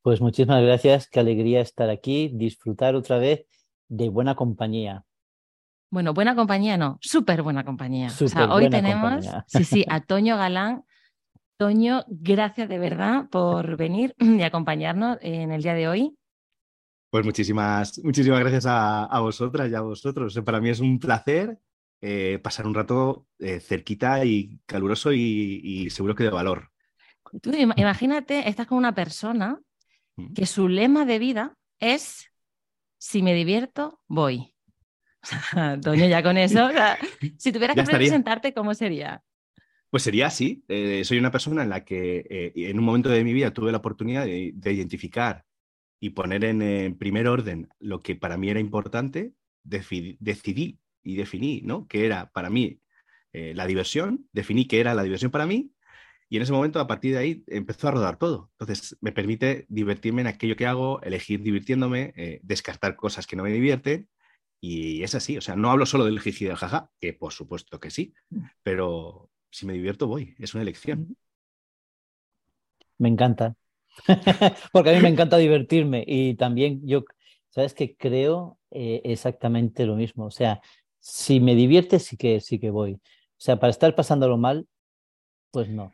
Pues muchísimas gracias, qué alegría estar aquí, disfrutar otra vez de buena compañía. Bueno, buena compañía no, súper buena compañía. o sea, hoy tenemos, sí, sí, a Toño Galán. Toño, gracias de verdad por venir y acompañarnos en el día de hoy. Pues muchísimas, muchísimas gracias a, vosotras y a vosotros. Para mí es un placer eh, pasar un rato eh, cerquita y caluroso y, y, seguro que de valor. Tú imagínate, estás con una persona que su lema de vida es, si me divierto, voy. Doña, ya con eso, si tuvieras que presentarte, ¿cómo sería? Pues sería así. Eh, soy una persona en la que eh, en un momento de mi vida tuve la oportunidad de, identificar y poner en primer orden lo que para mí era importante, decidí y definí ¿no? que era para mí eh, la diversión, definí que era la diversión para mí y en ese momento, a partir de ahí, empezó a rodar todo. Entonces, me permite divertirme en aquello que hago, elegir divirtiéndome, eh, descartar cosas que no me divierten. Y es así. O sea, no hablo solo del jiji del jaja, que por supuesto que sí, pero si me divierto, voy. Es una elección. Me encanta. Porque a mí me encanta divertirme. Y también yo, ¿sabes que Creo eh, exactamente lo mismo. O sea, si me divierte, sí que, sí que voy. O sea, para estar pasándolo mal, pues no.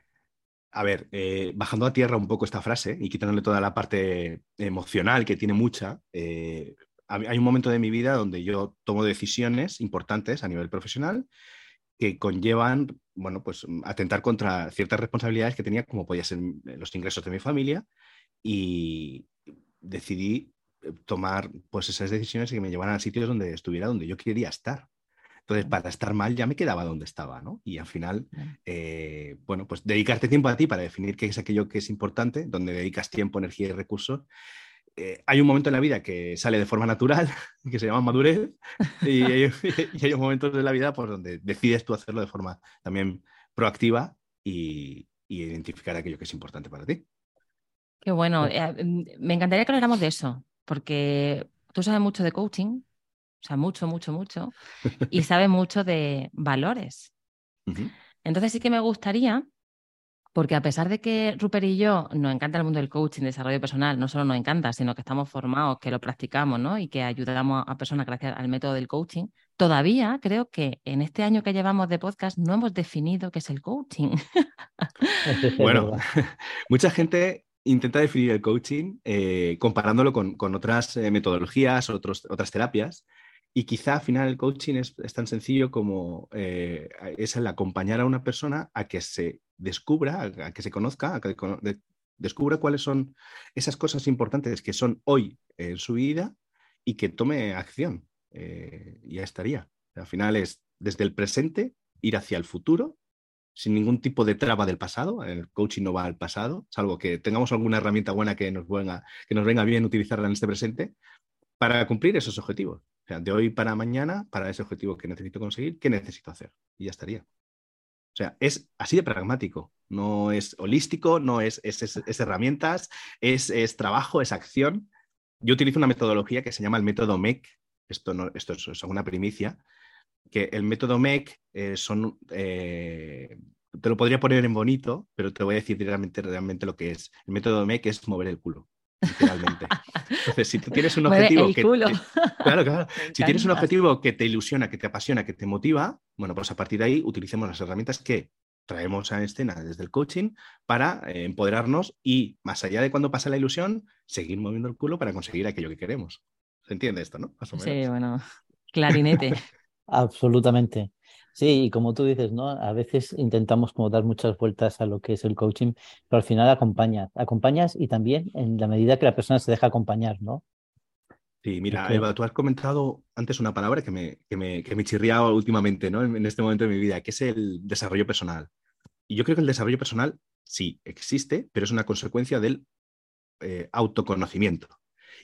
A ver, eh, bajando a tierra un poco esta frase y quitándole toda la parte emocional que tiene mucha, eh, hay un momento de mi vida donde yo tomo decisiones importantes a nivel profesional que conllevan, bueno, pues atentar contra ciertas responsabilidades que tenía, como podía ser los ingresos de mi familia, y decidí eh, tomar pues esas decisiones que me llevaran a sitios donde estuviera donde yo quería estar. Entonces, para estar mal ya me quedaba donde estaba, ¿no? Y al final, eh, bueno, pues dedicarte tiempo a ti para definir qué es aquello que es importante, donde dedicas tiempo, energía y recursos. Eh, hay un momento en la vida que sale de forma natural, que se llama madurez, y hay, y momentos de la vida pues, donde decides tú hacerlo de forma también proactiva y, identificar aquello que es importante para ti. Qué bueno. Eh, mm, me encantaría que habláramos de eso, porque tú sabes mucho de coaching, o sea, mucho, mucho, mucho, y sabe mucho de valores. Entonces sí que me gustaría, porque a pesar de que Rupert y yo nos encanta el mundo del coaching, desarrollo personal, no solo nos encanta, sino que estamos formados, que lo practicamos, ¿no? Y que ayudamos a personas gracias al método del coaching, todavía creo que en este año que llevamos de podcast no hemos definido qué es el coaching. bueno, mucha gente intenta definir el coaching eh, comparándolo con, otras eh, metodologías, otros, otras terapias, y quizá al final el coaching es, tan sencillo como eh, es el acompañar a una persona a que se descubra, a, que se conozca, a que descubra cuáles son esas cosas importantes que son hoy en su vida y que tome acción. Eh, ya estaría. Al final es desde el presente ir hacia el futuro sin ningún tipo de traba del pasado. El coaching no va al pasado, salvo que tengamos alguna herramienta buena que nos, venga, que nos venga bien utilizarla en este presente para cumplir esos objetivos sea, de hoy para mañana, para ese objetivo que necesito conseguir, ¿qué necesito hacer? Y ya estaría. O sea, es así de pragmático. No es holístico, no es, es, herramientas, es, trabajo, es acción. Yo utilizo una metodología que se llama el método MEC. Esto, no, esto es, una primicia. Que el método MEC eh, son. Eh, te lo podría poner en bonito, pero te voy a decir realmente, realmente lo que es. El método MEC es mover el culo literalmente. Entonces, si tú tienes un objetivo que claro, claro. Si tienes un objetivo que te ilusiona, que te apasiona, que te motiva, bueno, pues a partir de ahí utilicemos las herramientas que traemos a escena desde el coaching para eh, empoderarnos y, más allá de cuando pasa la ilusión, seguir moviendo el culo para conseguir aquello que queremos. ¿Se entiende esto, no? Sí, bueno, clarinete. Absolutamente. Sí, y como tú dices, ¿no? A veces intentamos como dar muchas vueltas a lo que es el coaching, pero al final acompañas, acompañas y también en la medida que la persona se deja acompañar, ¿no? Sí, mira, Eva, tú has comentado antes una palabra que me, que me, que me chirriaba últimamente, ¿no? En, este momento de mi vida, que es el desarrollo personal. Y yo creo que el desarrollo personal sí existe, pero es una consecuencia del eh, autoconocimiento.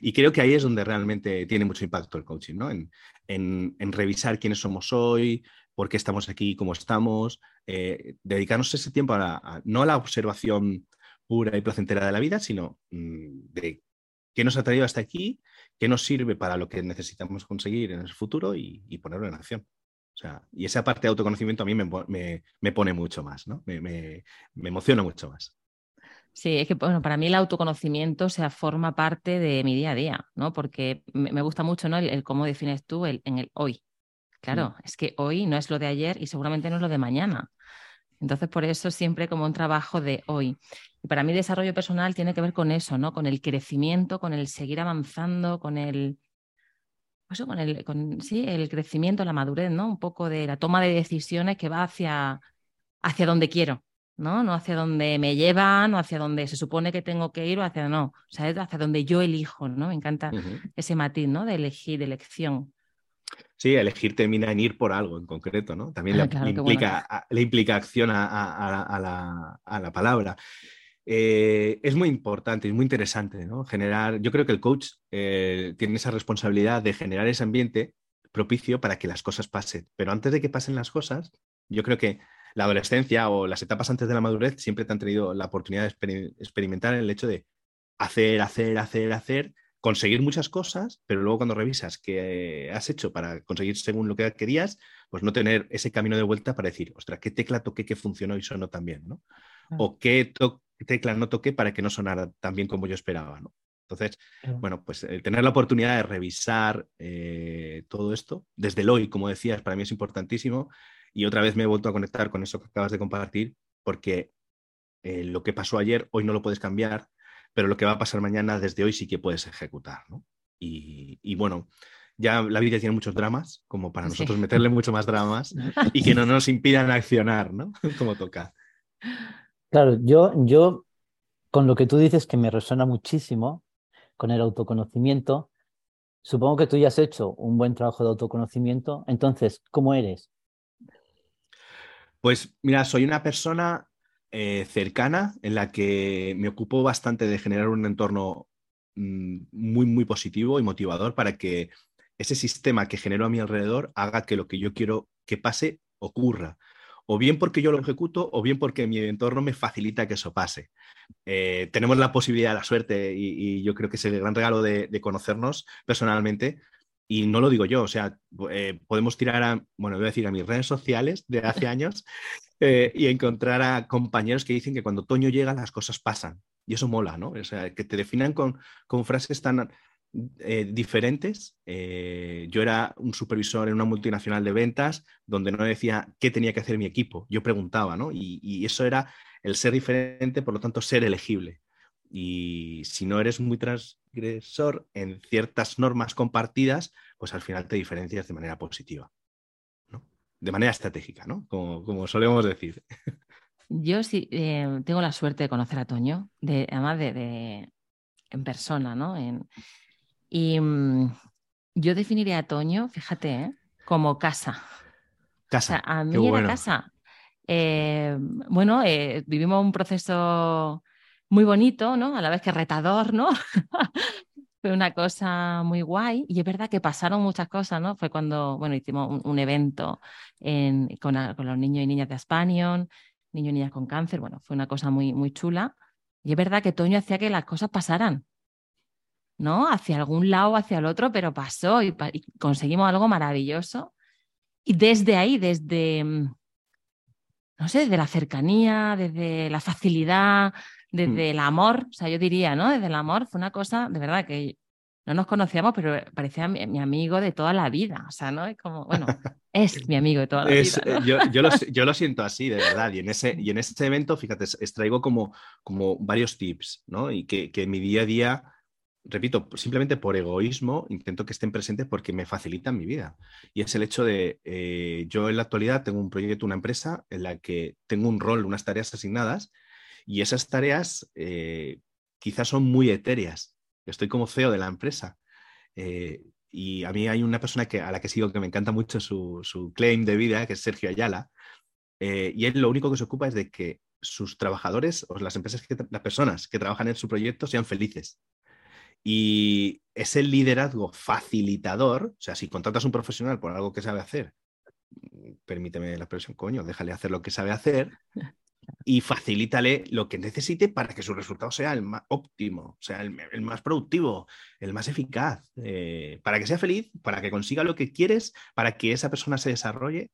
Y creo que ahí es donde realmente tiene mucho impacto el coaching, ¿no? En, revisar quiénes somos hoy, por qué estamos aquí, cómo estamos, eh, dedicarnos ese tiempo a, no a la observación pura y placentera de la vida, sino mm, de qué nos ha traído hasta aquí, qué nos sirve para lo que necesitamos conseguir en el futuro y, ponerlo en acción. O sea, y esa parte de autoconocimiento a mí me, pone mucho más, ¿no? Me, emociona mucho más. Sí, es que bueno, para mí el autoconocimiento se forma parte de mi día a día, ¿no? Porque me, gusta mucho ¿no? el, cómo defines tú el, en el hoy. Claro, mm. es que hoy no es lo de ayer y seguramente no es lo de mañana. Entonces, por eso siempre como un trabajo de hoy. Y para mí desarrollo personal tiene que ver con eso, ¿no? Con el crecimiento, con el seguir avanzando, con el, pues con el, con, sí, el crecimiento, la madurez, ¿no? Un poco de la toma de decisiones que va hacia, hacia donde quiero, ¿no? No hacia donde me llevan o hacia donde se supone que tengo que ir o hacia no, o sea, hacia donde yo elijo, ¿no? Me encanta ese matiz, ¿no? De elegir, de elección. Sí, elegir termina en ir por algo en concreto, ¿no? También le, implica, le, implica, acción a, la, palabra. Eh, es muy importante, es muy interesante, ¿no? Generar, yo creo que el coach eh, tiene esa responsabilidad de generar ese ambiente propicio para que las cosas pasen. Pero antes de que pasen las cosas, yo creo que la adolescencia o las etapas antes de la madurez siempre te han tenido la oportunidad de experimentar el hecho de hacer, hacer, hacer, hacer conseguir muchas cosas, pero luego cuando revisas qué has hecho para conseguir según lo que querías, pues no tener ese camino de vuelta para decir, ostras, ¿qué tecla toqué que funcionó y sonó tan bien? ¿no? O qué tecla no toqué para que no sonara tan bien como yo esperaba, ¿no? Entonces, bueno, pues tener la oportunidad de revisar eh, todo esto, desde el hoy, como decías, para mí es importantísimo. Y otra vez me he vuelto a conectar con eso que acabas de compartir, porque eh, lo que pasó ayer, hoy no lo puedes cambiar, pero lo que va a pasar mañana desde hoy sí que puedes ejecutar, ¿no? Y, bueno, ya la vida tiene muchos dramas, como para nosotros meterle mucho más dramas y que no nos impidan accionar, ¿no? Como toca. Claro, yo, yo con lo que tú dices que me resuena muchísimo, con el autoconocimiento, supongo que tú ya has hecho un buen trabajo de autoconocimiento, entonces, ¿cómo eres? Pues mira, soy una persona eh, cercana en la que me ocupo bastante de generar un entorno mm, muy, muy positivo y motivador para que ese sistema que genero a mi alrededor haga que lo que yo quiero que pase ocurra. O bien porque yo lo ejecuto, o bien porque mi entorno me facilita que eso pase. Eh, tenemos la posibilidad, la suerte, y, yo creo que es el gran regalo de, conocernos personalmente, y no lo digo yo, o sea, eh, podemos tirar a, bueno, voy a decir a mis redes sociales de hace años eh, y encontrar a compañeros que dicen que cuando otoño llega las cosas pasan. Y eso mola, ¿no? O sea, que te definan con, frases tan eh, diferentes. Yo era un supervisor en una multinacional de ventas donde no decía qué tenía que hacer mi equipo. Yo preguntaba, ¿no? Y, y eso era el ser diferente, por lo tanto, ser elegible. Y si no eres muy transgresor en ciertas normas compartidas, pues al final te diferencias de manera positiva de manera estratégica, ¿no? Como, solemos decir. Yo sí eh, tengo la suerte de conocer a Toño, de, además de, en persona, ¿no? y mm, yo definiría a Toño, fíjate, ¿eh? como casa. Casa. a mí era casa. Eh, bueno, vivimos un proceso muy bonito, ¿no? A la vez que retador, ¿no? fue una cosa muy guay y es verdad que pasaron muchas cosas, ¿no? Fue cuando, bueno, hicimos un, evento con, los niños y niñas de Aspanion, niños y niñas con cáncer, bueno, fue una cosa muy, muy chula y es verdad que Toño hacía que las cosas pasaran, ¿no? Hacia algún lado, hacia el otro, pero pasó y, conseguimos algo maravilloso. Y desde ahí, desde, mm, no sé, desde la cercanía, desde la facilidad, Mm. desde el amor, o sea, yo diría, ¿no? Desde el amor fue una cosa, de verdad, que no nos conocíamos, pero parecía mi, amigo de toda la vida, o sea, ¿no? Es como, bueno, es mi amigo de toda la vida. Eh, yo, lo, siento así, de verdad, y en ese, y en este evento, fíjate, extraigo como, como varios tips, ¿no? Y que, que mi día a día repito, simplemente por egoísmo, intento que estén presentes porque me facilitan mi vida. Y es el hecho de, eh, yo en la actualidad tengo un proyecto, una empresa en la que tengo un rol, unas tareas asignadas y esas tareas eh, quizás son muy etéreas. Estoy como CEO de la empresa. Eh, y a mí hay una persona que, a la que sigo que me encanta mucho su, claim de vida, que es Sergio Ayala. Eh, y él lo único que se ocupa es de que sus trabajadores o las empresas, las personas que trabajan en su proyecto sean felices. Y ese liderazgo facilitador, o sea, si contratas a un profesional por algo que sabe hacer, permíteme la expresión, coño, déjale hacer lo que sabe hacer y facilítale lo que necesite para que su resultado sea el más óptimo, sea, el, más productivo, el más eficaz, eh, para que sea feliz, para que consiga lo que quieres, para que esa persona se desarrolle.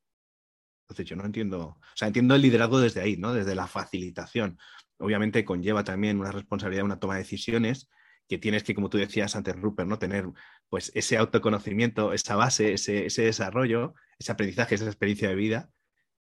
Entonces yo no entiendo, o sea, entiendo el liderazgo desde ahí, ¿no? Desde la facilitación. Obviamente conlleva también una responsabilidad, una toma de decisiones que tienes que, como tú decías antes, Rupert, ¿no? Tener pues ese autoconocimiento, esa base, ese desarrollo, ese aprendizaje, esa experiencia de vida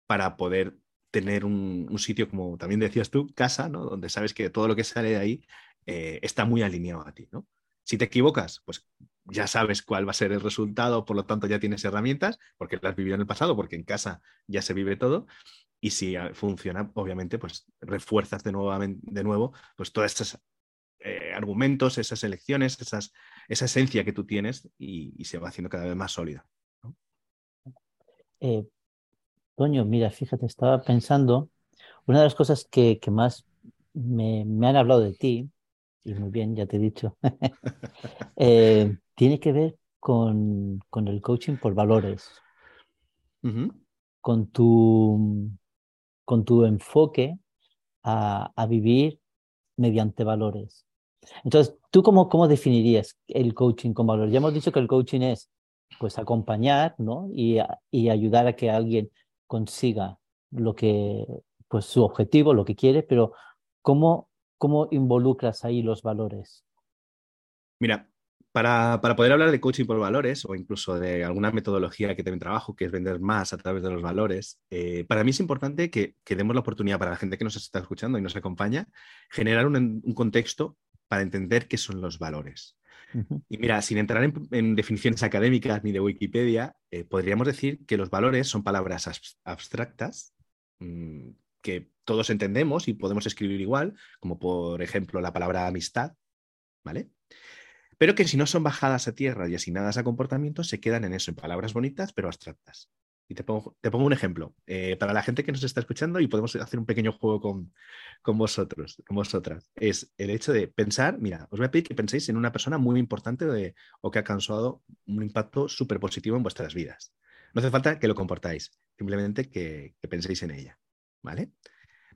para poder tener un, sitio, como también decías tú, casa, ¿no? Donde sabes que todo lo que sale de ahí eh, está muy alineado a ti, ¿no? Si te equivocas, pues ya sabes cuál va a ser el resultado, por lo tanto ya tienes herramientas, porque las vivido en el pasado, porque en casa ya se vive todo. Y si ah, funciona, obviamente, pues refuerzas de nuevo, de nuevo pues todos estos eh, argumentos, esas elecciones, esas, esa esencia que tú tienes y, se va haciendo cada vez más sólida. Eh, Toño, mira, fíjate, estaba pensando, una de las cosas que, más me, han hablado de ti, y muy bien, ya te he dicho, eh, tiene que ver con, el coaching por valores, con, tu, con tu enfoque a, vivir mediante valores. Entonces, ¿tú cómo, cómo definirías el coaching con valores? Ya hemos dicho que el coaching es pues acompañar ¿no? y, y ayudar a que alguien consiga lo que, pues su objetivo, lo que quiere, pero ¿cómo, cómo involucras ahí los valores? Mira, para, para, poder hablar de coaching por valores o incluso de alguna metodología que también trabajo, que es vender más a través de los valores, eh, para mí es importante que, que, demos la oportunidad para la gente que nos está escuchando y nos acompaña, generar un, un contexto para entender qué son los valores. Y mira, sin entrar en, definiciones académicas ni de Wikipedia, eh, podríamos decir que los valores son palabras abstractas mm, que todos entendemos y podemos escribir igual, como por ejemplo la palabra amistad, ¿vale? Pero que si no son bajadas a tierra y asignadas a comportamientos, se quedan en eso, en palabras bonitas pero abstractas. Y te pongo, un ejemplo. Eh, para la gente que nos está escuchando, y podemos hacer un pequeño juego con, con vosotros, con vosotras, es el hecho de pensar, mira, os voy a pedir que penséis en una persona muy importante o que ha causado un impacto súper positivo en vuestras vidas. No hace falta que lo comportáis, simplemente que, penséis en ella. ¿Vale?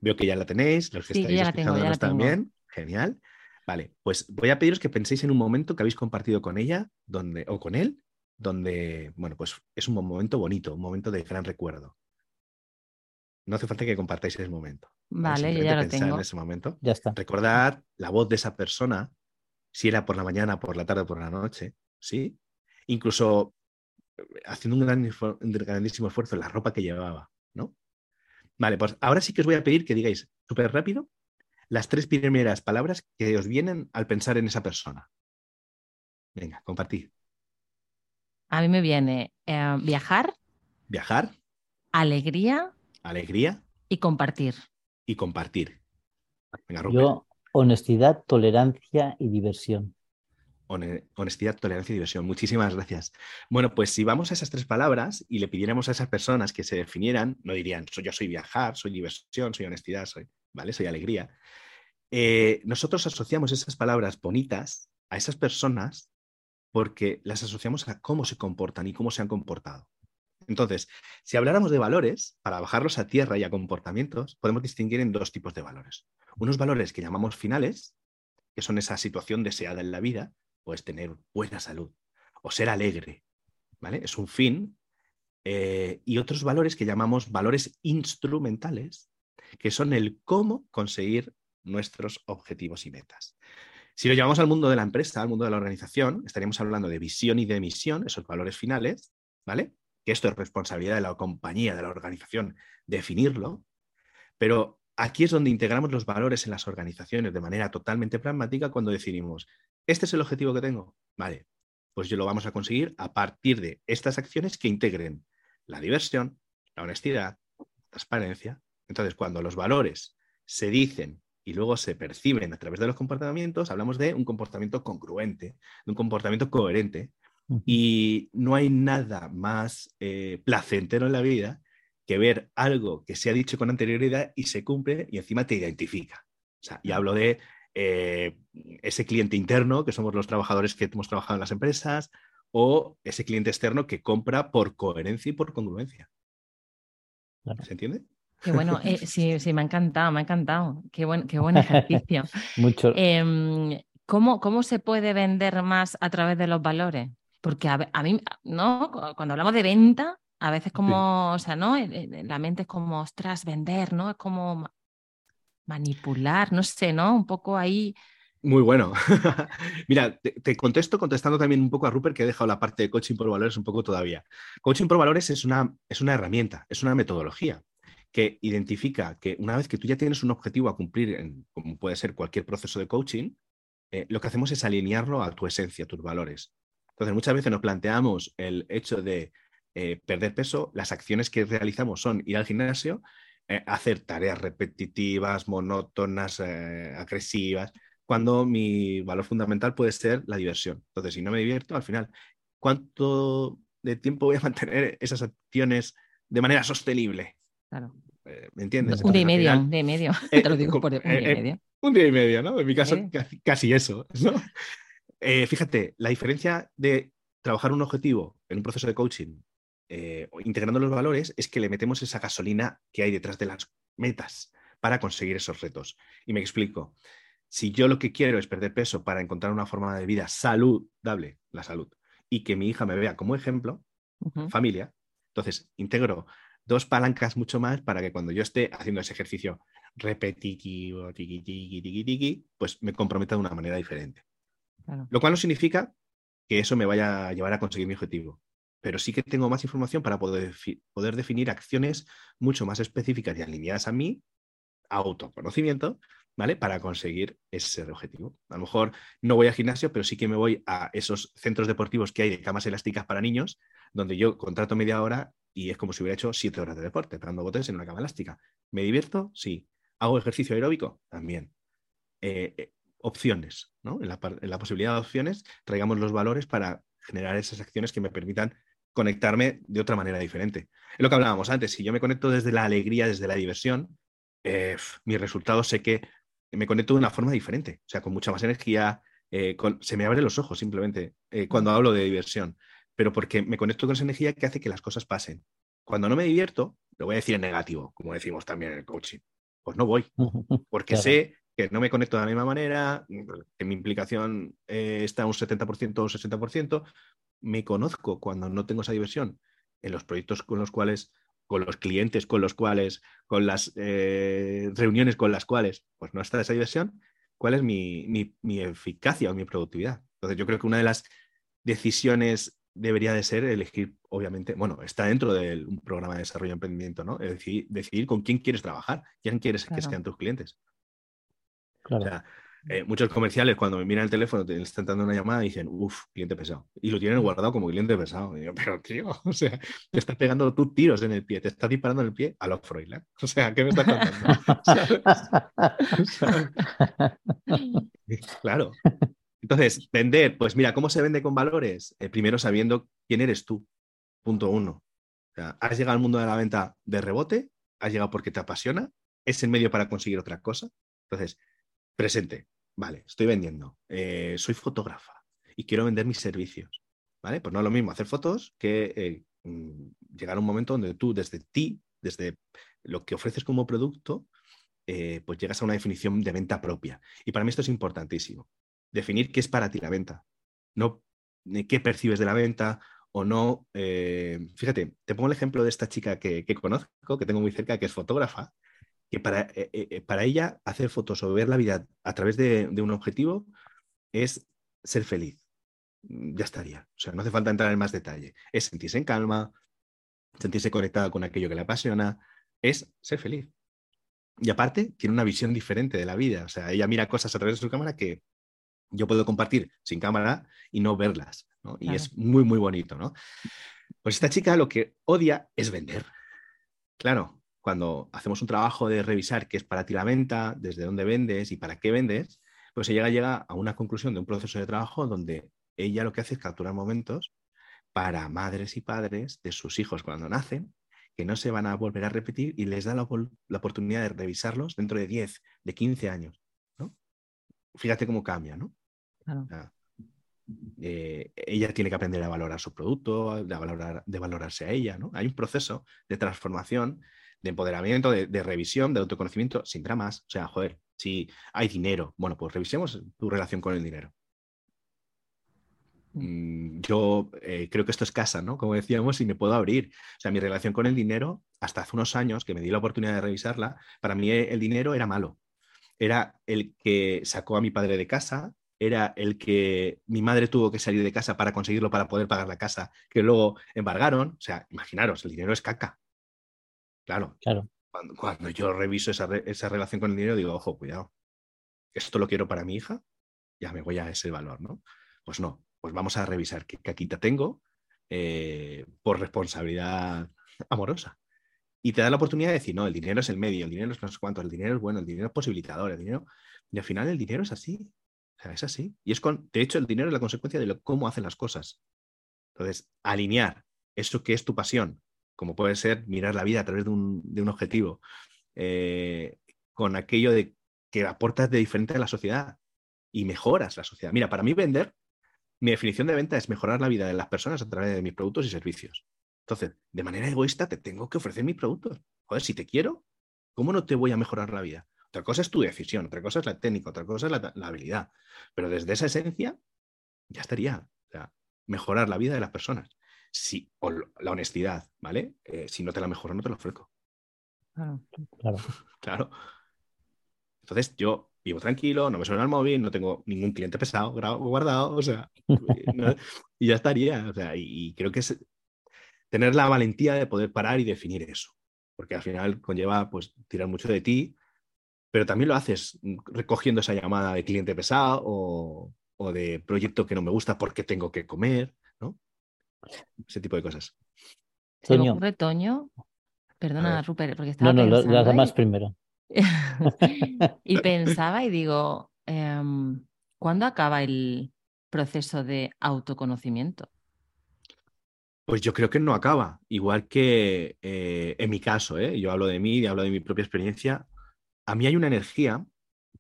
Veo que ya la tenéis, los que estáis escuchándonos también. Genial. Vale, pues voy a pediros que penséis en un momento que habéis compartido con ella donde, o con él, donde, bueno, pues es un momento bonito, un momento de gran recuerdo. No hace falta que compartáis ese momento. Vale, ya lo tengo. en ese momento. Ya está. Recordad la voz de esa persona, si era por la mañana, por la tarde o por la noche, ¿sí? Incluso eh, haciendo un, gran, un grandísimo esfuerzo en la ropa que llevaba, ¿no? Vale, pues ahora sí que os voy a pedir que digáis súper rápido las tres primeras palabras que os vienen al pensar en esa persona. Venga, compartid. A mí me viene eh, viajar. Viajar. Alegría. Alegría. Y compartir. Y compartir. Venga, Yo, honestidad, tolerancia y diversión. Honestidad, tolerancia y diversión. Muchísimas gracias. Bueno, pues si vamos a esas tres palabras y le pidiéramos a esas personas que se definieran, no dirían, yo soy viajar, soy diversión, soy honestidad, soy, ¿vale? Soy alegría. Eh, nosotros asociamos esas palabras bonitas a esas personas porque las asociamos a cómo se comportan y cómo se han comportado. Entonces, si habláramos de valores, para bajarlos a tierra y a comportamientos, podemos distinguir en dos tipos de valores. Unos valores que llamamos finales, que son esa situación deseada en la vida, pues tener buena salud o ser alegre, ¿vale? Es un fin. Eh, y otros valores que llamamos valores instrumentales, que son el cómo conseguir nuestros objetivos y metas. Si lo llevamos al mundo de la empresa, al mundo de la organización, estaríamos hablando de visión y de misión, esos valores finales, ¿vale? Que esto es responsabilidad de la compañía, de la organización, definirlo. Pero aquí es donde integramos los valores en las organizaciones de manera totalmente pragmática cuando decidimos, este es el objetivo que tengo, vale, pues yo lo vamos a conseguir a partir de estas acciones que integren la diversión, la honestidad, la transparencia. Entonces, cuando los valores se dicen y luego se perciben a través de los comportamientos, hablamos de un comportamiento congruente, de un comportamiento coherente. Y no hay nada más eh, placentero en la vida que ver algo que se ha dicho con anterioridad y se cumple y encima te identifica. O sea, y hablo de eh, ese cliente interno, que somos los trabajadores que hemos trabajado en las empresas, o ese cliente externo que compra por coherencia y por congruencia. ¿Se entiende? Qué bueno, eh, sí, sí, me ha encantado, me ha encantado. Qué buen, qué buen ejercicio. Mucho. Em, ¿cómo, ¿Cómo se puede vender más a través de los valores? Porque a, mí, ¿no? Cuando hablamos de venta, a veces como, o sea, ¿no? La mente es como, ostras, vender, ¿no? Es como manipular, no sé, ¿no? Un poco ahí muy bueno. Mira, te, contesto contestando también un poco a Rupert, que he dejado la parte de coaching por valores un poco todavía. Coaching por valores es una, es una herramienta, es una metodología que identifica que una vez que tú ya tienes un objetivo a cumplir, como puede ser cualquier proceso de coaching, eh, lo que hacemos es alinearlo a tu esencia, a tus valores. Entonces, muchas veces nos planteamos el hecho de eh, perder peso, las acciones que realizamos son ir al gimnasio, eh, hacer tareas repetitivas, monótonas, agresivas, cuando mi valor fundamental puede ser la diversión. Entonces, si no me divierto, al final, ¿cuánto de tiempo voy a mantener esas acciones de manera sostenible? Claro. Eh, ¿Me entiendes? Un día y medio, un día y medio. Te lo digo por un día y eh, medio. Un día y medio, ¿no? En mi caso, casi, eso. ¿no? Eh, fíjate, la diferencia de trabajar un objetivo en un proceso de coaching integrando los valores es que le metemos esa gasolina que hay detrás de las metas para conseguir esos retos. Y me explico si yo lo que quiero es perder peso para encontrar una forma de vida saludable, la salud, y que mi hija me vea como ejemplo, familia, entonces integro dos palancas mucho más para que cuando yo esté haciendo ese ejercicio repetitivo, tiqui, tiqui, tiqui, tiqui, pues me comprometa de una manera diferente. Lo cual no significa que eso me vaya a llevar a conseguir mi objetivo, pero sí que tengo más información para poder, poder definir acciones mucho más específicas y alineadas a mí, autoconocimiento, ¿vale? Para conseguir ese objetivo. A lo mejor no voy al gimnasio, pero sí que me voy a esos centros deportivos que hay de camas elásticas para niños, donde yo contrato media hora y es como si hubiera hecho siete horas de deporte, pegando botes en una cama elástica. ¿Me divierto? Sí. ¿Hago ejercicio aeróbico? También. Eh, eh, opciones, ¿no? En la, posibilidad de opciones, traigamos los valores para generar esas acciones que me permitan conectarme de otra manera diferente. Es lo que hablábamos antes, si yo me conecto desde la alegría, desde la diversión, eh, mis resultados sé que me conecto de una forma diferente, o sea, con mucha más energía, se me abren los ojos simplemente cuando hablo de diversión, pero porque me conecto con esa energía que hace que las cosas pasen. Cuando no me divierto, lo voy a decir en negativo, como decimos también en el coaching, pues no voy, porque sé que no me conecto de la misma manera, que mi implicación eh, está un 70% o 60%, me conozco cuando no tengo esa diversión en los proyectos con los cuales con los clientes con los cuales, con las eh, reuniones con las cuales, pues no está esa diversión, ¿cuál es mi, eficacia o mi productividad? Entonces yo creo que una de las decisiones debería de ser elegir, obviamente, bueno, está dentro de un programa de desarrollo de emprendimiento, ¿no? Es decir, decidir con quién quieres trabajar, quién quieres que sean tus clientes. Claro. Eh, muchos comerciales cuando me miran el teléfono, te están dando una llamada y dicen, uff, cliente pesado. Y lo tienen guardado como cliente pesado. Y yo, pero tío, o sea, te estás pegando tus tiros en el pie, te estás disparando en el pie a los Freud. O sea, ¿qué me estás contando? claro. Entonces, vender, pues mira, ¿cómo se vende con valores? Eh, primero sabiendo quién eres tú. Punto uno. Has llegado al mundo de la venta de rebote, has llegado porque te apasiona, es el medio para conseguir otra cosa. Entonces, presente, Vale, estoy vendiendo. Eh, soy fotógrafa y quiero vender mis servicios. ¿Vale? Pues no es lo mismo hacer fotos que eh, mm, llegar a un momento donde tú, desde ti, desde lo que ofreces como producto, pues llegas a una definición de venta propia. Y para mí esto es importantísimo. Definir qué es para ti la venta. No qué percibes de la venta o no. fíjate, te pongo el ejemplo de esta chica que, conozco, que tengo muy cerca, que es fotógrafa, que para, eh, eh, eh, para ella hacer fotos o ver la vida a través de, un objetivo es ser feliz. Ya estaría. O sea, no hace falta entrar en más detalle. Es sentirse en calma, sentirse conectada con aquello que le apasiona, es ser feliz. Y aparte, tiene una visión diferente de la vida. O sea, ella mira cosas a través de su cámara que yo puedo compartir sin cámara y no verlas. Y es muy, muy bonito. ¿no? Pues esta chica lo que odia es vender. Claro, cuando hacemos un trabajo de revisar qué es para ti la venta, desde dónde vendes y para qué vendes, pues ella llega a una conclusión de un proceso de trabajo donde ella lo que hace es capturar momentos para madres y padres de sus hijos cuando nacen, que no se van a volver a repetir y les da la, oportunidad de revisarlos dentro de 10, de 15 años. fíjate cómo cambia, ¿no? Eh, ella tiene que aprender a valorar su producto, de, valorar, de valorarse a ella, ¿no? Hay un proceso de transformación, de empoderamiento, de, de, revisión, de autoconocimiento, sin dramas. O sea, joder, si hay dinero, bueno, pues revisemos tu relación con el dinero. Mm, yo eh, creo que esto es casa, ¿no? Como decíamos, y me puedo abrir. O sea, mi relación con el dinero, hasta hace unos años que me di la oportunidad de revisarla, para mí el dinero era malo. Era el que sacó a mi padre de casa, era el que mi madre tuvo que salir de casa para conseguirlo para poder pagar la casa, que luego embargaron. O sea, imaginaros, el dinero es caca. Claro. claro. Cuando, yo reviso esa, esa relación con el dinero, digo, ojo, cuidado. ¿Esto lo quiero para mi hija? Ya me voy a ese valor, ¿no? Pues no, pues vamos a revisar qué caquita tengo eh, por responsabilidad amorosa. Y te da la oportunidad de decir, no, el dinero es el medio, el dinero es no sé cuánto, el dinero es bueno, el dinero es posibilitador, el dinero... Y al final el dinero es así. O sea, es así. Y es con, de hecho, el dinero es la consecuencia de cómo hacen las cosas. Entonces, alinear eso que es tu pasión, como puede ser mirar la vida a través de un, objetivo, eh, con aquello de que aportas de diferente a la sociedad y mejoras la sociedad. Mira, para mí vender mi definición de venta es mejorar la vida de las personas a través de mis productos y servicios. Entonces, de manera egoísta te tengo que ofrecer mis productos. Joder, si te quiero, ¿cómo no te voy a mejorar la vida? Otra cosa es tu decisión, otra cosa es la técnica, otra cosa es la, habilidad. Pero desde esa esencia, ya estaría. O sea, mejorar la vida de las personas. Si, o la honestidad, ¿vale? Eh, si no te la mejoro, no te la ofrezco. Claro. Claro. claro. Entonces, yo vivo tranquilo, no me suena el móvil, no tengo ningún cliente pesado guardado, o sea, y ya estaría. O sea, y, creo que es tener la valentía de poder parar y definir eso, porque al final conlleva pues tirar mucho de ti, pero también lo haces recogiendo esa llamada de cliente pesado o, de proyecto que no me gusta porque tengo que comer, ¿no? Ese tipo de cosas. ¿Se me ocurre, Toño? Perdona, Rupert, porque estaba No, no, las demás primero. y pensaba y digo, em, ¿cuándo acaba el proceso de autoconocimiento? Pues yo creo que no acaba, igual que eh, en mi caso, ¿eh? yo hablo de mí, y hablo de mi propia experiencia, a mí hay una energía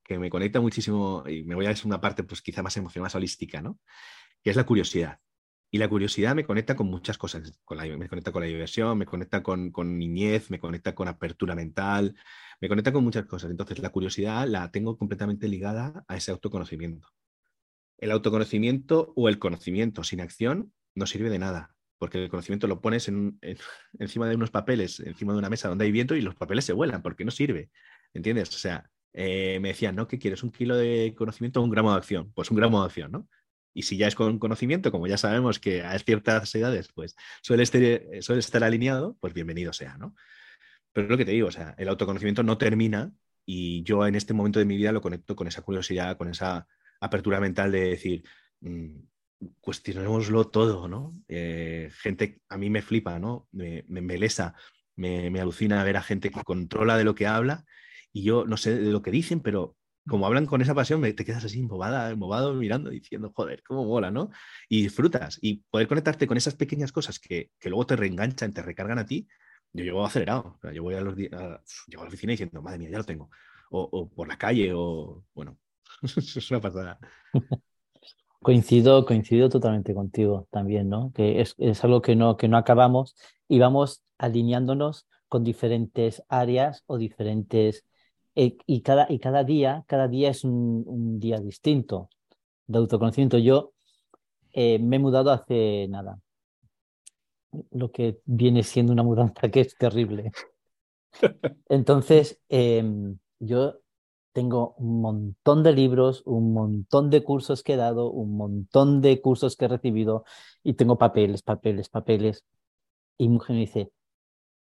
que me conecta muchísimo y me voy a decir una parte pues quizá más emocional, más holística, ¿no? Que es la curiosidad. Y la curiosidad me conecta con muchas cosas, con la, me conecta con la diversión, me conecta con, niñez, me conecta con apertura mental, me conecta con muchas cosas. Entonces, la curiosidad la tengo completamente ligada a ese autoconocimiento. El autoconocimiento o el conocimiento sin acción no sirve de nada, porque el conocimiento lo pones en, encima de unos papeles, encima de una mesa donde hay viento y los papeles se vuelan, porque no sirve. ¿Entiendes? O sea, eh, me decían, ¿no? ¿Qué quieres? ¿Un kilo de conocimiento o un gramo de acción? Pues un gramo de acción, ¿no? Y si ya es con conocimiento, como ya sabemos que a ciertas edades pues suele estar, suele estar alineado, pues bienvenido sea, ¿no? Pero es lo que te digo, o sea, el autoconocimiento no termina y yo en este momento de mi vida lo conecto con esa curiosidad, con esa apertura mental de decir, mmm, cuestionémoslo todo, ¿no? Eh, gente, a mí me flipa, ¿no? Me, me, me, me, alucina ver a gente que controla de lo que habla y yo no sé de lo que dicen, pero como hablan con esa pasión, te quedas así embobada, embobado mirando, diciendo, joder, cómo mola, ¿no? Y disfrutas y poder conectarte con esas pequeñas cosas que, que luego te reenganchan, te recargan a ti, yo llego acelerado. yo voy a, los, a, a la oficina diciendo, madre mía, ya lo tengo. O, por la calle, o bueno, es una pasada. Coincido, coincido totalmente contigo también, ¿no? Que es, es, algo que no, que no acabamos y vamos alineándonos con diferentes áreas o diferentes... Eh, y, cada, y cada día, cada día es un, un día distinto de autoconocimiento. Yo eh, me he mudado hace nada, lo que viene siendo una mudanza que es terrible. Entonces, em, yo tengo un montón de libros, un montón de cursos que he dado, un montón de cursos que he recibido y tengo papeles, papeles, papeles. Y mi mujer me dice,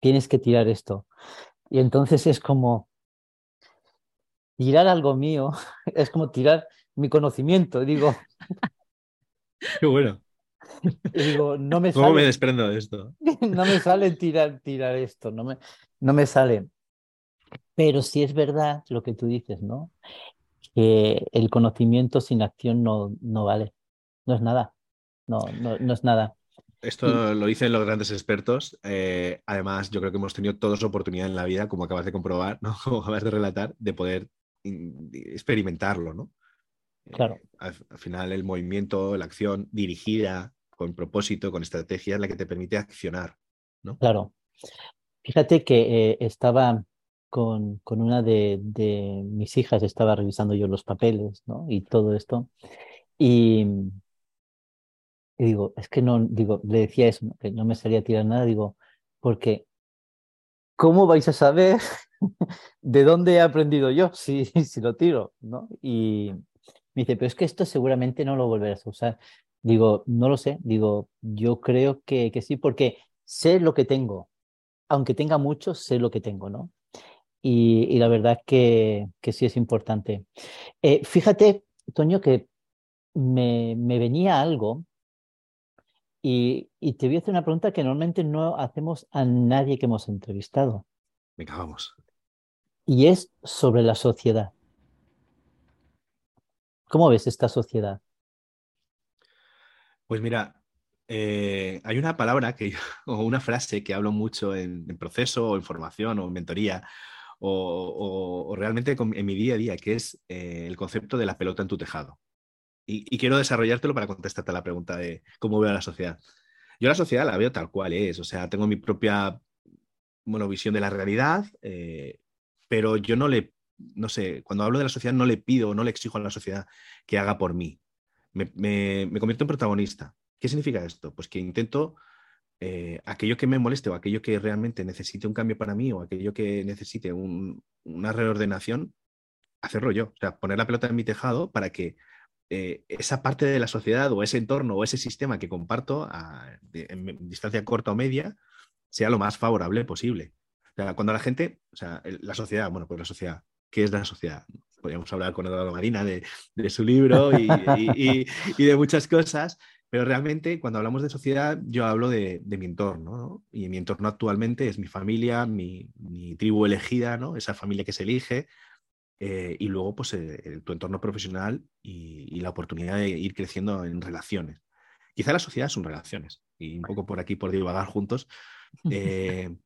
tienes que tirar esto. Y entonces es como tirar algo mío, es como tirar mi conocimiento. digo, qué bueno. digo, no me ¿Cómo me desprendo de esto? no me sale tirar, tirar esto, no me, no me sale. Pero sí es verdad lo que tú dices, ¿no? Que el conocimiento sin acción no, no vale, no es nada, no, no, no es nada. Esto lo dicen los grandes expertos. Eh, además, yo creo que hemos tenido todos oportunidad en la vida, como acabas de comprobar, ¿no? como acabas de relatar, de poder experimentarlo, ¿no? Claro. al, final el movimiento, la acción dirigida con propósito, con estrategia, es la que te permite accionar. ¿no? Claro. Fíjate que estaba con, con, una de, de, mis hijas, estaba revisando yo los papeles ¿no? y todo esto. Y, y, digo, es que no, digo, le decía eso, que no me salía a tirar nada, digo, porque ¿cómo vais a saber de dónde he aprendido yo si, si lo tiro? ¿no? Y me dice, pero es que esto seguramente no lo volverás a usar. Digo, no lo sé, digo, yo creo que, que sí, porque sé lo que tengo, aunque tenga mucho, sé lo que tengo, ¿no? Y, y la verdad que, que, sí es importante. Eh, fíjate, Toño, que me, me venía algo y, y, te voy a hacer una pregunta que normalmente no hacemos a nadie que hemos entrevistado. Venga, vamos. Y es sobre la sociedad. ¿Cómo ves esta sociedad? Pues mira, eh, hay una palabra que, o una frase que hablo mucho en, proceso o en formación o en mentoría o, realmente en mi día a día, que es eh, el concepto de la pelota en tu tejado. Y, y, quiero desarrollártelo para contestarte a la pregunta de cómo veo a la sociedad. Yo la sociedad la veo tal cual es, o sea, tengo mi propia bueno, visión de la realidad, eh, pero yo no le, no sé, cuando hablo de la sociedad no le pido, no le exijo a la sociedad que haga por mí. Me, me, me convierto en protagonista. ¿Qué significa esto? Pues que intento eh, aquello que me moleste o aquello que realmente necesite un cambio para mí o aquello que necesite un, una reordenación, hacerlo yo. O sea, poner la pelota en mi tejado para que eh, esa parte de la sociedad o ese entorno o ese sistema que comparto a, en distancia corta o media sea lo más favorable posible. O sea, cuando la gente, o sea, la sociedad, bueno, pues la sociedad, ¿qué es la sociedad? Podríamos hablar con Eduardo Marina de, de su libro y, y, y, y, de muchas cosas, pero realmente cuando hablamos de sociedad yo hablo de, de mi entorno, ¿no? Y mi entorno actualmente es mi familia, mi, mi tribu elegida, ¿no? Esa familia que se elige, eh, y luego, pues, eh, tu entorno profesional y, y, la oportunidad de ir creciendo en relaciones. Quizá la sociedad son relaciones, y un poco por aquí, por divagar juntos. Eh,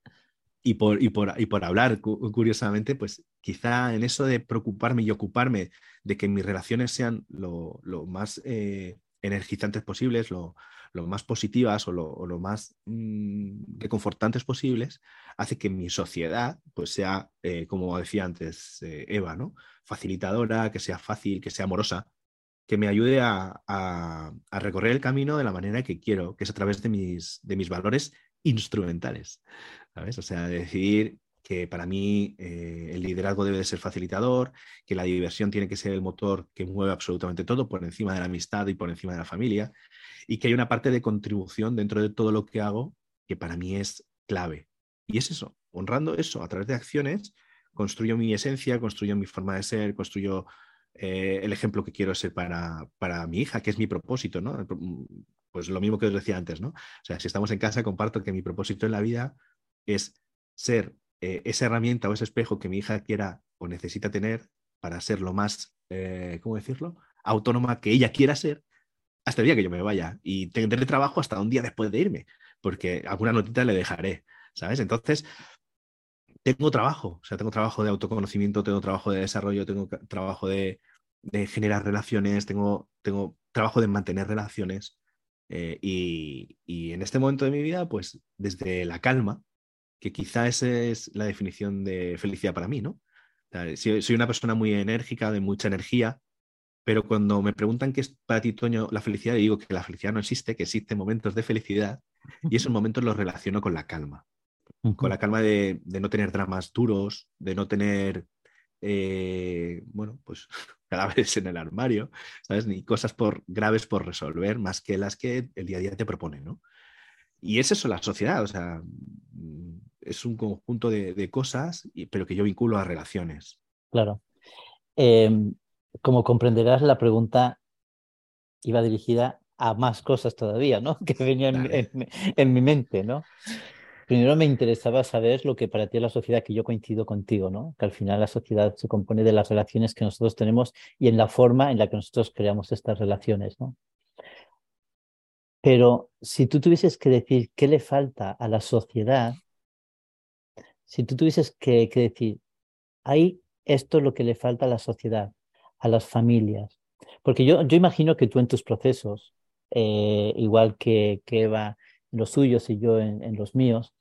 y, por, y, por, y por hablar, curiosamente, pues quizá en eso de preocuparme y ocuparme de que mis relaciones sean lo, lo más eh, energizantes posibles, lo, lo, más positivas o lo, lo más mmm, reconfortantes posibles, hace que mi sociedad pues sea, eh, como decía antes eh, Eva, ¿no? facilitadora, que sea fácil, que sea amorosa, que me ayude a, a, a, recorrer el camino de la manera que quiero, que es a través de mis, de mis valores instrumentales. ¿Sabes? O sea, decidir que para mí eh, el liderazgo debe de ser facilitador, que la diversión tiene que ser el motor que mueve absolutamente todo por encima de la amistad y por encima de la familia, y que hay una parte de contribución dentro de todo lo que hago que para mí es clave. Y es eso, honrando eso a través de acciones, construyo mi esencia, construyo mi forma de ser, construyo eh, el ejemplo que quiero ser para, para, mi hija, que es mi propósito, ¿no? Pues lo mismo que os decía antes, ¿no? O sea, si estamos en casa, comparto que mi propósito en la vida es ser eh, esa herramienta o ese espejo que mi hija quiera o necesita tener para ser lo más, eh, ¿cómo decirlo?, autónoma que ella quiera ser hasta el día que yo me vaya y tendré trabajo hasta un día después de irme, porque alguna notita le dejaré, ¿sabes? Entonces, tengo trabajo, o sea, tengo trabajo de autoconocimiento, tengo trabajo de desarrollo, tengo trabajo de, de generar relaciones, tengo, tengo trabajo de mantener relaciones. Eh, y, y, en este momento de mi vida, pues desde la calma, que quizá esa es la definición de felicidad para mí, ¿no? O sea, soy una persona muy enérgica, de mucha energía, pero cuando me preguntan qué es para ti, Toño, la felicidad, digo que la felicidad no existe, que existen momentos de felicidad y esos momentos los relaciono con la calma. Con la calma de, de no tener dramas duros, de no tener, eh, bueno, pues cadáveres en el armario, ¿sabes? Ni cosas por, graves por resolver, más que las que el día a día te propone, ¿no? Y es eso la sociedad, o sea, es un conjunto de, de cosas, pero que yo vinculo a relaciones. Claro. Eh, como comprenderás, la pregunta iba dirigida a más cosas todavía, ¿no? Que venían en, en, en, mi mente, ¿no? Primero me interesaba saber lo que para ti es la sociedad, que yo coincido contigo, ¿no? Que al final la sociedad se compone de las relaciones que nosotros tenemos y en la forma en la que nosotros creamos estas relaciones, ¿no? Pero si tú tuvieses que decir qué le falta a la sociedad, si tú tuvieses que, que decir, hay esto es lo que le falta a la sociedad, a las familias, Porque yo, yo imagino que tú en tus procesos, eh, igual que, que Eva los suyos y yo en, los míos,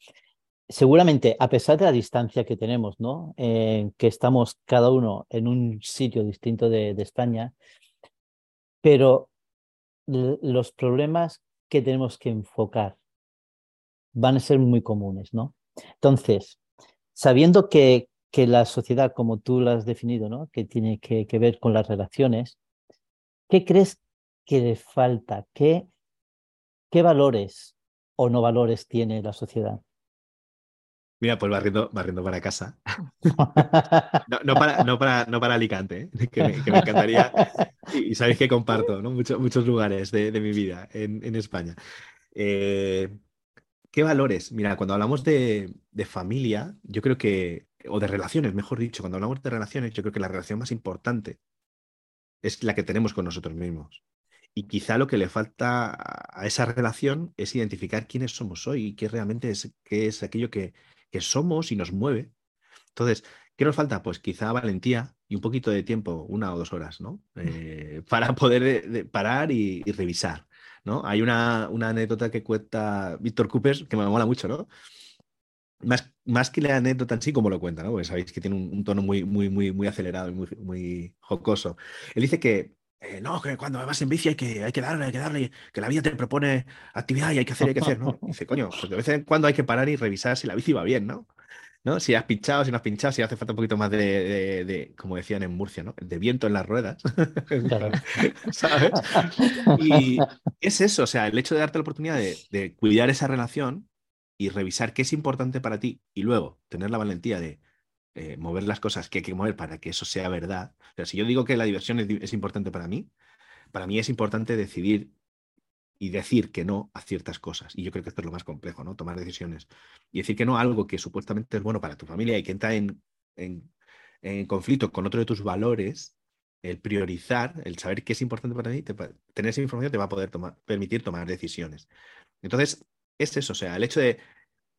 seguramente, a pesar de la distancia que tenemos, ¿no? Eh, que estamos cada uno en un sitio distinto de, España, pero los problemas que tenemos que enfocar van a ser muy comunes, ¿no? Entonces, sabiendo que, que la sociedad, como tú la has definido, ¿no? Que tiene que, que ver con las relaciones, ¿qué crees que le falta? ¿Qué, qué valores o no valores tiene la sociedad? Mira, pues barriendo, barriendo para casa. No, para, no, para, no para Alicante, ¿eh? que, me, encantaría. Y, sabéis que comparto ¿no? muchos, muchos lugares de, de mi vida en, en España. Eh, ¿Qué valores? Mira, cuando hablamos de, de, familia, yo creo que, o de relaciones, mejor dicho, cuando hablamos de relaciones, yo creo que la relación más importante es la que tenemos con nosotros mismos. Y quizá lo que le falta a esa relación es identificar quiénes somos hoy y qué realmente es, qué es aquello que, que somos y nos mueve. Entonces, ¿qué nos falta? Pues quizá valentía y un poquito de tiempo, una o dos horas, ¿no? Eh, para poder eh, parar y, revisar, ¿no? Hay una, una anécdota que cuenta Víctor Coopers que me mola mucho, ¿no? Más, más, que la anécdota en sí, como lo cuenta, ¿no? Porque sabéis que tiene un, tono muy, muy, muy, muy acelerado y muy, muy jocoso. Él dice que eh, no, que cuando vas en bici hay que, hay que darle, hay que darle, que la vida te propone actividad y hay que hacer, hay que hacer, ¿no? dice, coño, pues de vez en cuando hay que parar y revisar si la bici va bien, ¿no? ¿No? Si has pinchado, si no has pinchado, si hace falta un poquito más de, como decían en Murcia, ¿no? De viento en las ruedas. ¿Sabes? Y es eso, o sea, el hecho de darte la oportunidad de cuidar esa relación y revisar qué es importante para ti y luego tener la valentía de eh, mover las cosas que hay que mover para que eso sea verdad. O sea, si yo digo que la diversión es, importante para mí, para mí es importante decidir y decir que no a ciertas cosas. Y yo creo que esto es lo más complejo, ¿no? Tomar decisiones. Y decir que no a algo que supuestamente es bueno para tu familia y que entra en, en, conflicto con otro de tus valores, el priorizar, el saber qué es importante para ti, tener esa información te va a poder permitir tomar decisiones. Entonces, es eso, o sea, el hecho de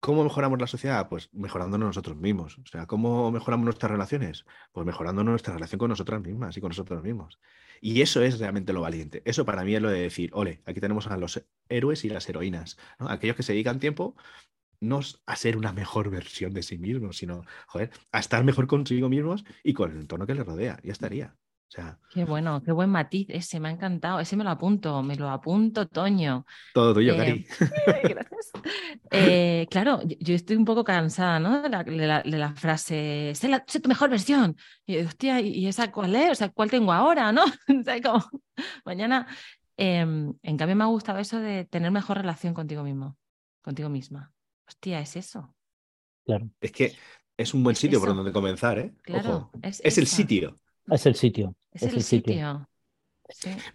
¿Cómo mejoramos la sociedad? Pues mejorándonos nosotros mismos. O sea, ¿cómo mejoramos nuestras relaciones? Pues mejorando nuestra relación con nosotras mismas y con nosotros mismos. Y eso es realmente lo valiente. Eso para mí es lo de decir, ole, aquí tenemos a los héroes y las heroínas, aquellos que se dedican tiempo no a ser una mejor versión de sí mismos, sino, a estar mejor consigo mismos y con el entorno que les rodea. Ya estaría. Qué bueno, qué buen matiz ese, me ha encantado. Ese me lo apunto, me lo apunto, Toño. Todo tuyo, Cari. Eh, gracias. Eh, claro, yo estoy un poco cansada ¿no? de, la, frase, sé, tu mejor versión. Y hostia, ¿y esa cuál es? O sea, ¿cuál tengo ahora? ¿no? como, mañana. Em, en cambio, me ha gustado eso de tener mejor relación contigo mismo, contigo misma. Hostia, es eso. Claro. Es que es un buen sitio por donde comenzar, ¿eh? Claro, es el sitio. Es el sitio. Es, el, sitio.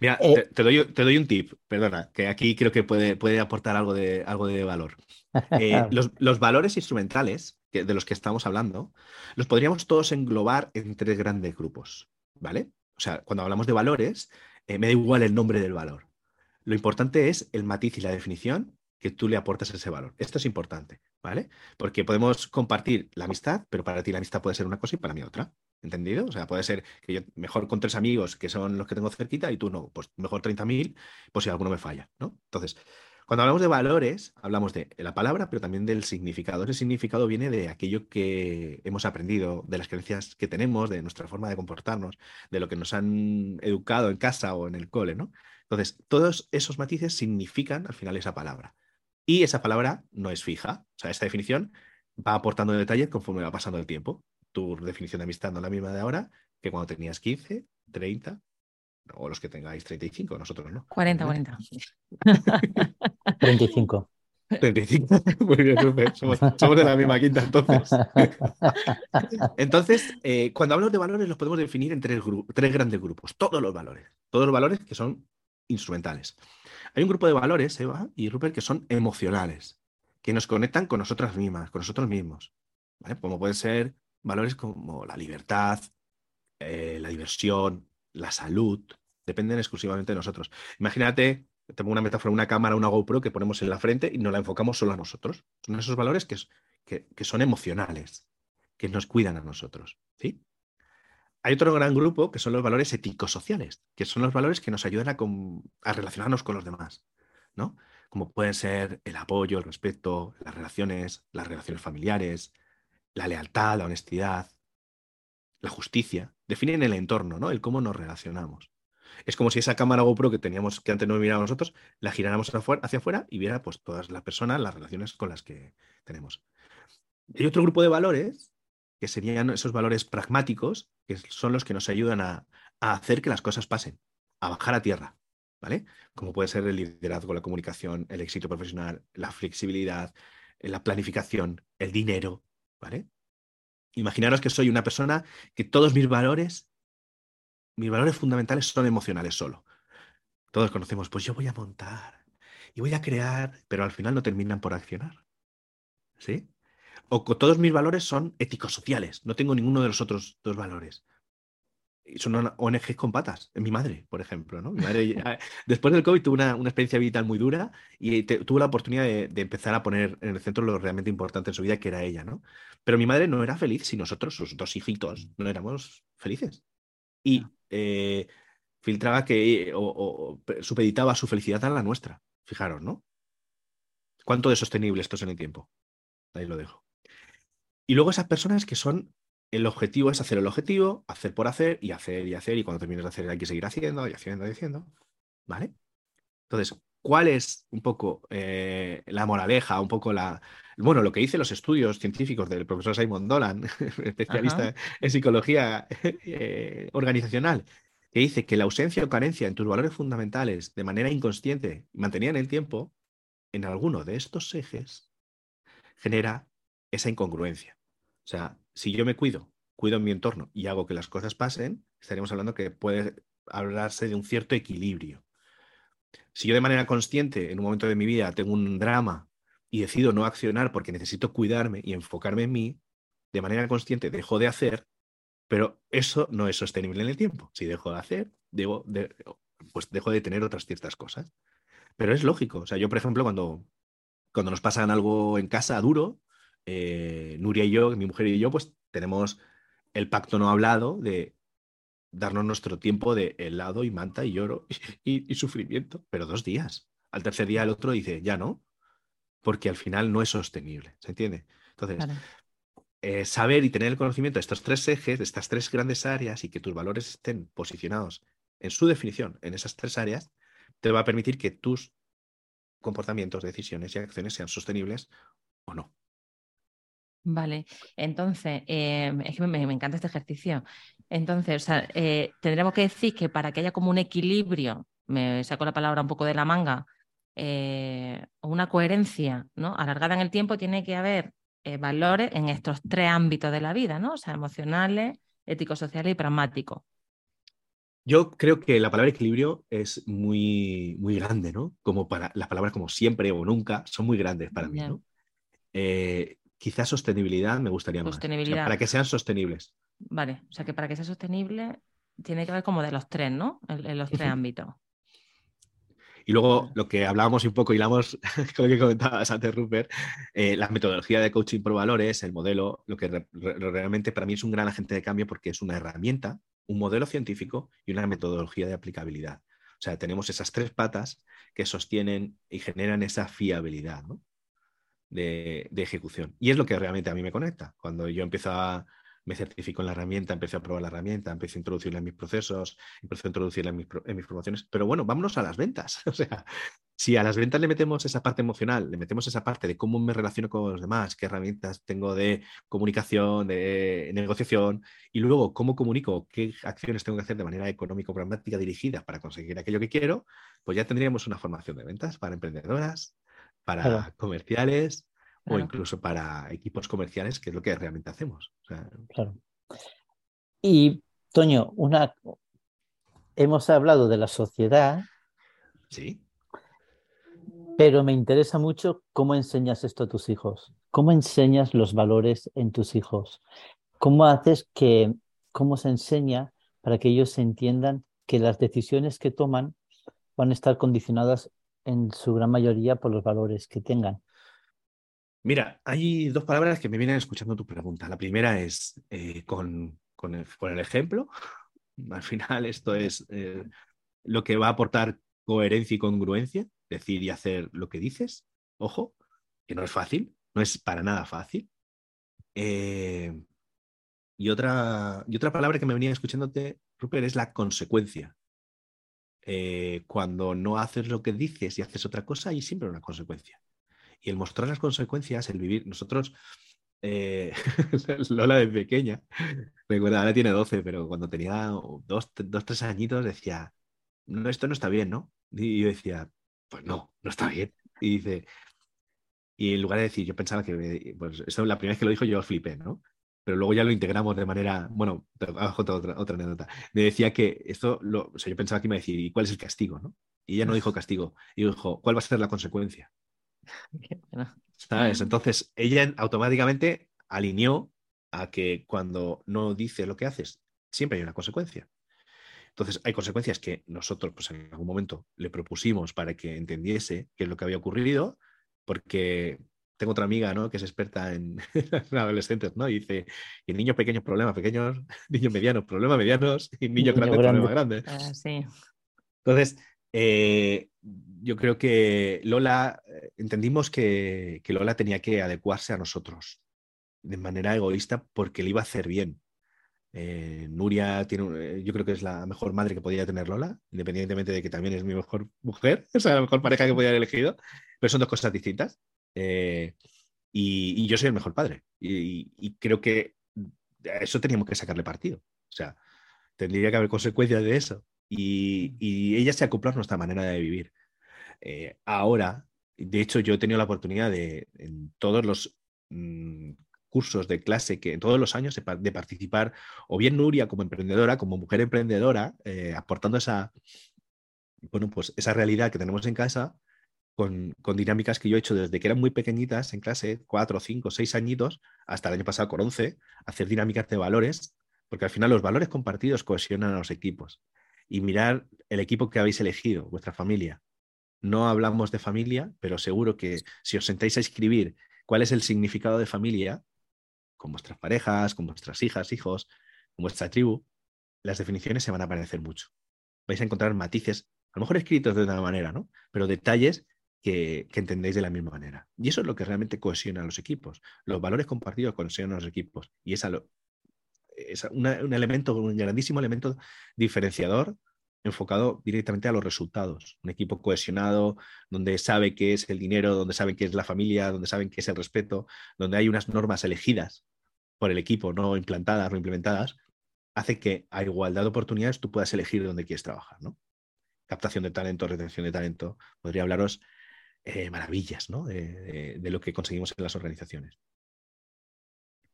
Mira, eh, te, doy, un tip, perdona, que aquí creo que puede, puede aportar algo de, algo de valor. Eh, los, valores instrumentales de los que estamos hablando, los podríamos todos englobar en tres grandes grupos, ¿vale? O sea, cuando hablamos de valores, eh, me da igual el nombre del valor. Lo importante es el matiz y la definición que tú le aportas ese valor. Esto es importante, ¿vale? Porque podemos compartir la amistad, pero para ti la amistad puede ser una cosa y para mí otra. ¿Entendido? O sea, puede ser que yo mejor con tres amigos que son los que tengo cerquita y tú no, pues mejor 30.000, pues si alguno me falla, ¿no? Entonces, cuando hablamos de valores, hablamos de la palabra, pero también del significado. Ese significado viene de aquello que hemos aprendido, de las creencias que tenemos, de nuestra forma de comportarnos, de lo que nos han educado en casa o en el cole, ¿no? Entonces, todos esos matices significan al final esa palabra. Y esa palabra no es fija. O sea, esta definición va aportando detalles conforme va pasando el tiempo tu definición de amistad no es la misma de ahora que cuando tenías 15, 30 o los que tengáis 35, nosotros no. 40, 40. 35. 35. Muy bien, somos, de la misma quinta entonces. entonces, eh, cuando hablamos de valores los podemos definir en tres, tres grandes grupos. Todos los valores. Todos los valores que son instrumentales. Hay un grupo de valores, Eva y Rupert, que son emocionales, que nos conectan con nosotras mismas, con nosotros mismos. Como pueden ser valores como la libertad, eh, la diversión, la salud, dependen exclusivamente de nosotros. Imagínate, tengo una metáfora, una cámara, una GoPro que ponemos en la frente y nos la enfocamos solo a nosotros. Son esos valores que, son emocionales, que nos cuidan a nosotros. hay otro gran grupo que son los valores éticos sociales, que son los valores que nos ayudan a, relacionarnos con los demás, ¿no? Como pueden ser el apoyo, el respeto, las relaciones, las relaciones familiares, la lealtad, la honestidad, la justicia. Definen el entorno, ¿no? El cómo nos relacionamos. Es como si esa cámara GoPro que teníamos, que antes no mirábamos nosotros, la giráramos hacia afuera y viera pues todas las personas, las relaciones con las que tenemos. Hay otro grupo de valores que serían esos valores pragmáticos, que son los que nos ayudan a, hacer que las cosas pasen, a bajar a tierra, ¿vale? Como puede ser el liderazgo, la comunicación, el éxito profesional, la flexibilidad, la planificación, el dinero, ¿vale? Imaginaros que soy una persona que todos mis valores, mis valores fundamentales son emocionales solo. Todos conocemos, pues yo voy a montar y voy a crear, pero al final no terminan por accionar. ¿Sí? o todos mis valores son éticos sociales, no tengo ninguno de los otros dos valores. Son ONGs con patas, mi madre, por ejemplo. ¿no? Mi madre, después del COVID tuvo una, experiencia vital muy dura y tuvo la oportunidad de, empezar a poner en el centro lo realmente importante en su vida, que era ella. ¿no? Pero mi madre no era feliz si nosotros, sus dos hijitos, no éramos felices. Y eh, filtraba que, o, supeditaba su felicidad a la nuestra. Fijaros, ¿no? ¿Cuánto de sostenible esto es en el tiempo? Ahí lo dejo. Y luego esas personas que son, el objetivo es hacer el objetivo, hacer por hacer y hacer y hacer, y cuando termines de hacer hay que seguir haciendo y haciendo y haciendo, ¿vale? Entonces, ¿cuál es un poco eh, la moraleja, un poco la, bueno, lo que dicen los estudios científicos del profesor Simon Dolan, especialista en psicología eh, organizacional, que dice que la ausencia o carencia en tus valores fundamentales de manera inconsciente mantenida en el tiempo, en alguno de estos ejes, genera esa incongruencia. O sea, si yo me cuido, cuido mi entorno y hago que las cosas pasen, estaríamos hablando que puede hablarse de un cierto equilibrio. Si yo de manera consciente en un momento de mi vida tengo un drama y decido no accionar porque necesito cuidarme y enfocarme en mí, de manera consciente dejo de hacer, pero eso no es sostenible en el tiempo. Si dejo de hacer, debo pues dejo de tener otras ciertas cosas. Pero es lógico. O sea, yo, por ejemplo, cuando, cuando nos pasan algo en casa duro, eh, Nuria y yo, mi mujer y yo, pues tenemos el pacto no hablado de darnos nuestro tiempo de helado y manta y lloro y, sufrimiento, pero dos días. Al tercer día el otro dice, ya no, porque al final no es sostenible, ¿se entiende? Entonces, eh, saber y tener el conocimiento de estos tres ejes, de estas tres grandes áreas y que tus valores estén posicionados en su definición en esas tres áreas, te va a permitir que tus comportamientos, decisiones y acciones sean sostenibles o no. Vale, entonces, em, es que me, encanta este ejercicio. Entonces, o sea, eh, tendremos que decir que para que haya como un equilibrio, me saco la palabra un poco de la manga, eh, una coherencia ¿no? alargada en el tiempo, tiene que haber eh, valores en estos tres ámbitos de la vida, ¿no? O sea, emocionales, éticos, sociales y pragmáticos. Yo creo que la palabra equilibrio es muy, muy grande, ¿no? Como para las palabras como siempre o nunca son muy grandes para mí, ¿no? Quizás sostenibilidad me gustaría más. para que sean sostenibles. Vale, o sea que para que sea sostenible tiene que ver como de los tres, ¿no? En, los tres ámbitos. Y luego lo que hablábamos un poco, y hilamos con lo que comentabas antes, Rupert, eh, la metodología de coaching por valores, el modelo, lo que realmente para mí es un gran agente de cambio porque es una herramienta, un modelo científico y una metodología de aplicabilidad. O sea, tenemos esas tres patas que sostienen y generan esa fiabilidad. ¿no? De, ejecución. Y es lo que realmente a mí me conecta. Cuando yo empiezo a, me certifico en la herramienta, empecé a probar la herramienta, empecé a introducirla en mis procesos, empecé a introducirla en mis, en mis. Pero bueno, vámonos a las ventas. O sea, si a las ventas le metemos esa parte emocional, le metemos esa parte de cómo me relaciono con los demás, qué herramientas tengo de comunicación, de negociación, y luego cómo comunico, qué acciones tengo que hacer de manera económico-pragmática dirigida para conseguir aquello que quiero, pues ya tendríamos una formación de ventas para emprendedoras, para comerciales o incluso para equipos comerciales, que es lo que realmente hacemos. Claro. Y, Toño, una... hemos hablado de la sociedad. Sí. Pero me interesa mucho cómo enseñas esto a tus hijos. ¿Cómo enseñas los valores en tus hijos? ¿Cómo haces que, cómo se enseña para que ellos entiendan que las decisiones que toman van a estar condicionadas en su gran mayoría por los valores que tengan. Mira, hay dos palabras que me vienen escuchando tu pregunta. La primera es eh, con con el, ejemplo. Al final esto es eh, lo que va a aportar coherencia y congruencia, decir y hacer lo que dices. Ojo, que no es fácil, no es para nada fácil. Eh, y, otra, y otra palabra que me venía escuchándote, Rupert, es la consecuencia. Eh, cuando no haces lo que dices y haces otra cosa, hay siempre una consecuencia. Y el mostrar las consecuencias, el vivir, nosotros, eh, Lola de pequeña, recuerda, ahora tiene 12, pero cuando tenía dos, dos, tres añitos decía, no, esto no está bien, ¿no? Y yo decía, pues no, no está bien. Y dice, y en lugar de decir, yo pensaba que, pues esto la primera vez que lo dijo yo flipé, ¿no? Pero luego ya lo integramos de manera, bueno, otra, otra anécdota. Me decía que esto, lo, o sea, yo pensaba que iba a decir, ¿y cuál es el castigo, no? Y ella no dijo castigo, y dijo, ¿cuál va a ser la consecuencia? ¿Sabes? Entonces, ella automáticamente alineó a que cuando no dices lo que haces, siempre hay una consecuencia. Entonces, hay consecuencias que nosotros, pues en algún momento le propusimos para que entendiese qué es lo que había ocurrido, porque tengo otra amiga, ¿no? Que es experta en, adolescentes, ¿no? Y dice, y niños pequeños, problemas pequeños, niños medianos, problemas medianos, y niños grandes, problemas grandes. Ah, sí. Entonces, eh, yo creo que Lola, eh, entendimos que, que, Lola tenía que adecuarse a nosotros de manera egoísta porque le iba a hacer bien. Eh, Nuria tiene, yo creo que es la mejor madre que podía tener Lola, independientemente de que también es mi mejor mujer, o sea, la mejor pareja que podía haber elegido, pero son dos cosas distintas. Y, yo soy el mejor padre. Y, y, creo que a eso teníamos que sacarle partido. O sea, tendría que haber consecuencias de eso y, ella se acopló a nuestra manera de vivir. Eh, ahora, de hecho, yo he tenido la oportunidad de, en todos los mm, cursos de clase, que en todos los años, de, participar, o bien Nuria como emprendedora, como mujer emprendedora, eh, aportando esa, bueno, pues esa realidad que tenemos en casa, con, dinámicas que yo he hecho desde que eran muy pequeñitas en clase, cuatro, cinco, seis añitos, hasta el año pasado con once, hacer dinámicas de valores, porque al final los valores compartidos cohesionan a los equipos y mirar el equipo que habéis elegido, vuestra familia. No hablamos de familia, pero seguro que si os sentáis a escribir cuál es el significado de familia, con vuestras parejas, con vuestras hijas, hijos, con vuestra tribu, las definiciones se van a parecer mucho. Vais a encontrar matices, a lo mejor escritos de una manera, ¿no? Pero detalles que, entendéis de la misma manera. Y eso es lo que realmente cohesiona a los equipos. Los valores compartidos cohesionan a los equipos. Y es es un elemento, un grandísimo elemento diferenciador enfocado directamente a los resultados. Un equipo cohesionado, donde sabe qué es el dinero, donde sabe qué es la familia, donde saben qué es el respeto, donde hay unas normas elegidas por el equipo, no implantadas, no implementadas, hace que a igualdad de oportunidades tú puedas elegir dónde quieres trabajar. ¿no? Captación de talento, retención de talento. Podría hablaros eh, maravillas ¿no? de lo que conseguimos en las organizaciones.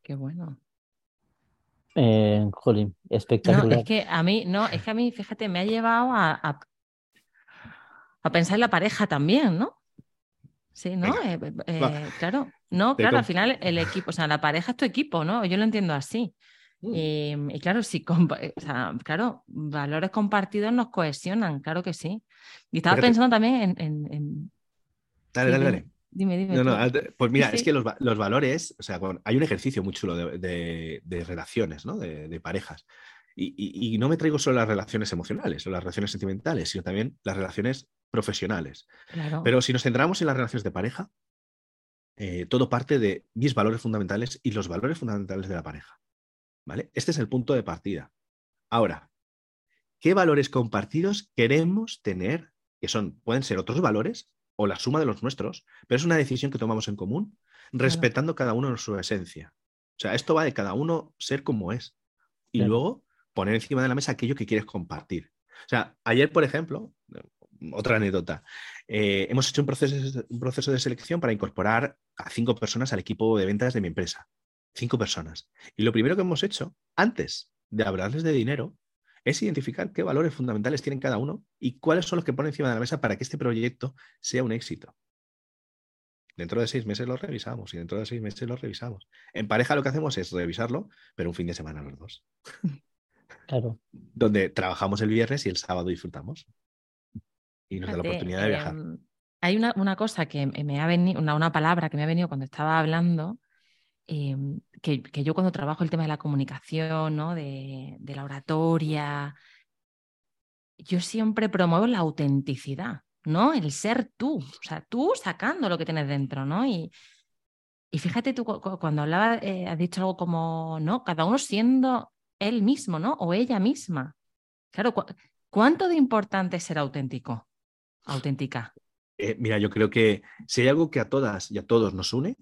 Qué bueno. Eh, jolín, espectacular. No, es que a mí, no, es que a mí, fíjate, me ha llevado a, a, pensar en la pareja también, ¿no? Sí, ¿no? Eh, eh, claro, no, claro, al final el equipo, o sea, la pareja es tu equipo, ¿no? Yo lo entiendo así. Mm. Y, claro, sí, o sea, claro, valores compartidos nos cohesionan, claro que sí. Y estaba pensando también en, Dale, dale, dale. Dime, dime. pues mira, es que los, valores, o sea, hay un ejercicio muy chulo de, relaciones, ¿no? De, parejas. Y, no me traigo solo las relaciones emocionales o las relaciones sentimentales, sino también las relaciones profesionales. Pero si nos centramos en las relaciones de pareja, eh, todo parte de mis valores fundamentales y los valores fundamentales de la pareja. ¿Vale? Este es el punto de partida. Ahora, ¿qué valores compartidos queremos tener? Que son, pueden ser otros valores o la suma de los nuestros, pero es una decisión que tomamos en común, respetando cada uno en su esencia. O sea, esto va de cada uno ser como es y luego poner encima de la mesa aquello que quieres compartir. O sea, ayer, por ejemplo, otra anécdota, eh, hemos hecho un proceso, un proceso de selección para incorporar a cinco personas al equipo de ventas de mi empresa. Cinco personas. Y lo primero que hemos hecho, antes de hablarles de dinero, es identificar qué valores fundamentales tienen cada uno y cuáles son los que ponen encima de la mesa para que este proyecto sea un éxito. Dentro de seis meses lo revisamos y dentro de seis meses lo revisamos. En pareja lo que hacemos es revisarlo, pero un fin de semana los dos. Claro. Donde trabajamos el viernes y el sábado disfrutamos. Y nos da la oportunidad de viajar. Em, hay una, cosa que me ha venido, una, palabra que me ha venido cuando estaba hablando, em, que, yo cuando trabajo el tema de la comunicación, ¿no? de, la oratoria, yo siempre promuevo la autenticidad, ¿no? El ser tú, o sea, tú sacando lo que tienes dentro, ¿no? Y, y fíjate tú, cuando hablaba, eh, has dicho algo como, ¿no? Cada uno siendo él mismo, ¿no? O ella misma. Claro, ¿cuánto de importante es ser auténtico? Auténtica. Eh, mira, yo creo que si hay algo que a todas y a todos nos une,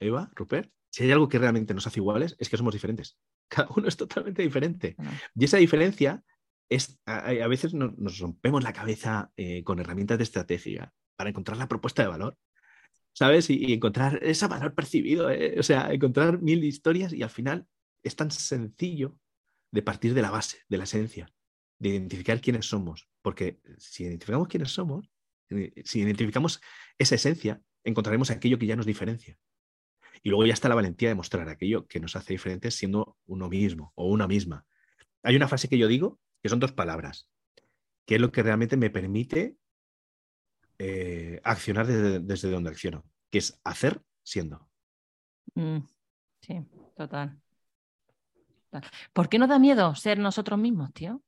Eva, Rupert, si hay algo que realmente nos hace iguales, es que somos diferentes. Cada uno es totalmente diferente. Y esa diferencia es, a, veces nos, rompemos la cabeza eh, con herramientas de estrategia para encontrar la propuesta de valor, ¿sabes? Y, encontrar ese valor percibido, eh, o sea, encontrar mil historias y al final es tan sencillo de partir de la base, de la esencia, de identificar quiénes somos, porque si identificamos quiénes somos, eh, si identificamos esa esencia, encontraremos aquello que ya nos diferencia. Y luego ya está la valentía de mostrar aquello que nos hace diferentes siendo uno mismo o una misma. Hay una frase que yo digo que son dos palabras, que es lo que realmente me permite eh, accionar desde, donde acciono, que es hacer siendo. Mm, sí, total. ¿Por qué nos da miedo ser nosotros mismos, tío?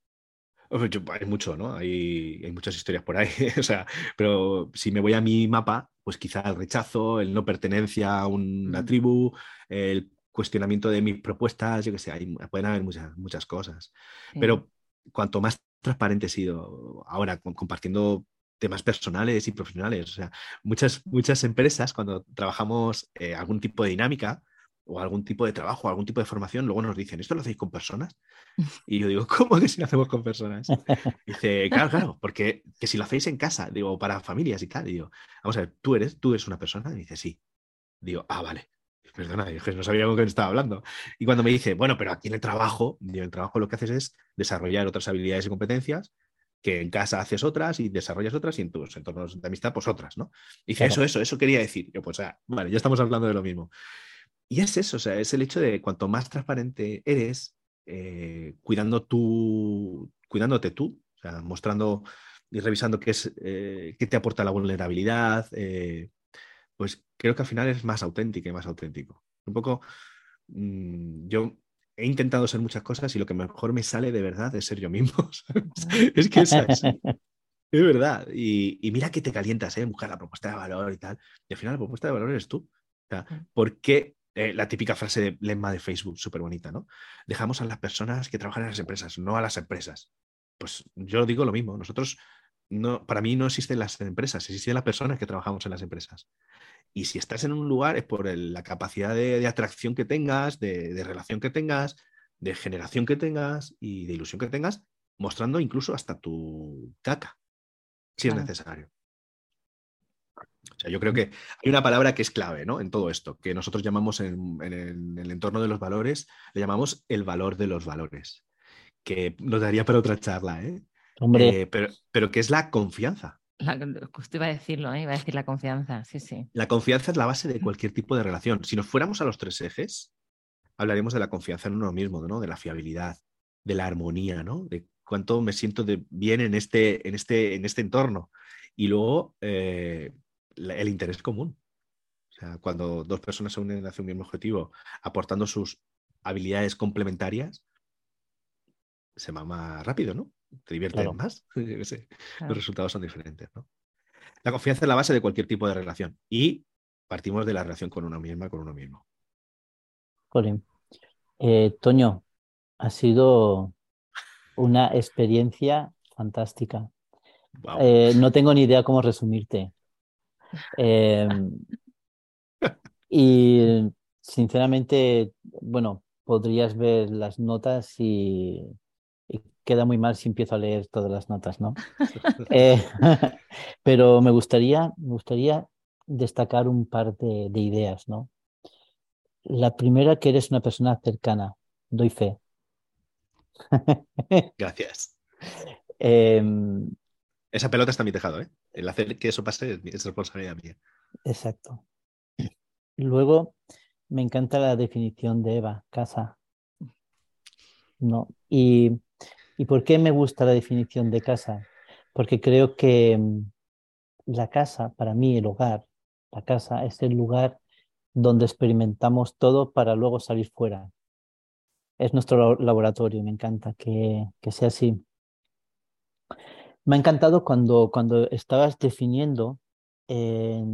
Hay mucho, ¿no? Hay, hay, muchas historias por ahí. o sea, pero si me voy a mi mapa, pues quizá el rechazo, el no pertenencia a una mm. tribu, el cuestionamiento de mis propuestas, yo qué sé, hay, pueden haber muchas, muchas cosas. Pero cuanto más transparente he sido ahora compartiendo temas personales y profesionales. O sea, muchas, muchas empresas cuando trabajamos eh, algún tipo de dinámica o algún tipo de trabajo, algún tipo de formación, luego nos dicen, ¿esto lo hacéis con personas? Y yo digo, ¿cómo que si lo hacemos con personas? dice, claro, claro, porque que si lo hacéis en casa, digo, para familias y tal, digo, vamos a ver, ¿tú eres, tú eres una persona? Y dice, sí. Digo, ah, vale. Perdona, no sabía con quién estaba hablando. Y cuando me dice, bueno, pero aquí en el trabajo, en el trabajo lo que haces es desarrollar otras habilidades y competencias que en casa haces otras y desarrollas otras y en tus entornos de amistad, pues otras, ¿no? Y dice, eso, eso, eso quería decir. Yo, pues, ah, vale, ya estamos hablando de lo mismo. Y es eso, o sea, es el hecho de cuanto más transparente eres, eh, cuidando tú, cuidándote tú, o sea, mostrando y revisando qué es, eh, qué te aporta la vulnerabilidad, eh, pues creo que al final es más auténtico y más auténtico. Un poco, mm, yo he intentado ser muchas cosas y lo que mejor me sale de verdad es ser yo mismo. es que es así. Es verdad. Y, mira que te calientas, ¿eh? Buscar la propuesta de valor y tal. Y al final la propuesta de valor eres tú. O ¿Por qué eh, la típica frase de lema de Facebook, súper bonita, ¿no? Dejamos a las personas que trabajan en las empresas, no a las empresas. Pues yo digo lo mismo. Nosotros, no, para mí no existen las empresas, existen las personas que trabajamos en las empresas. Y si estás en un lugar es por la capacidad de, atracción que tengas, de, relación que tengas, de generación que tengas y de ilusión que tengas, mostrando incluso hasta tu caca, si es necesario. O sea, yo creo que hay una palabra que es clave ¿no? en todo esto, que nosotros llamamos en, el, entorno de los valores, le llamamos el valor de los valores, que nos daría para otra charla, ¿eh? Hombre. Eh, pero, pero que es la confianza. La, justo iba a decirlo, ¿eh? iba a decir la confianza, sí, sí. La confianza es la base de cualquier tipo de relación. Si nos fuéramos a los tres ejes, hablaríamos de la confianza en uno mismo, ¿no? De la fiabilidad, de la armonía, ¿no? De cuánto me siento de bien en este, en este, en este entorno. Y luego eh, el interés común. O sea, cuando dos personas se unen hacia un mismo objetivo, aportando sus habilidades complementarias, se va más rápido, ¿no? te diviertes más. Los resultados son diferentes. ¿no? La confianza es la base de cualquier tipo de relación y partimos de la relación con uno misma, con uno mismo. Colin. Eh, Toño, ha sido una experiencia fantástica. Eh, no tengo ni idea cómo resumirte. Em, y sinceramente, bueno, podrías ver las notas y queda muy mal si empiezo a leer todas las notas, ¿no? Eh, pero me gustaría, me gustaría destacar un par de, ideas, ¿no? La primera, que eres una persona cercana, doy fe. Gracias. Em, Esa pelota está en mi tejado, ¿eh? El hacer que eso pase es responsabilidad mía. Exacto. Luego, me encanta la definición de Eva, casa. ¿no? Y ¿Y por qué me gusta la definición de casa? Porque creo que mm, la casa, para mí el hogar, la casa es el lugar donde experimentamos todo para luego salir fuera. Es nuestro laboratorio, me encanta que, sea así. Me ha encantado cuando, cuando estabas definiendo eh,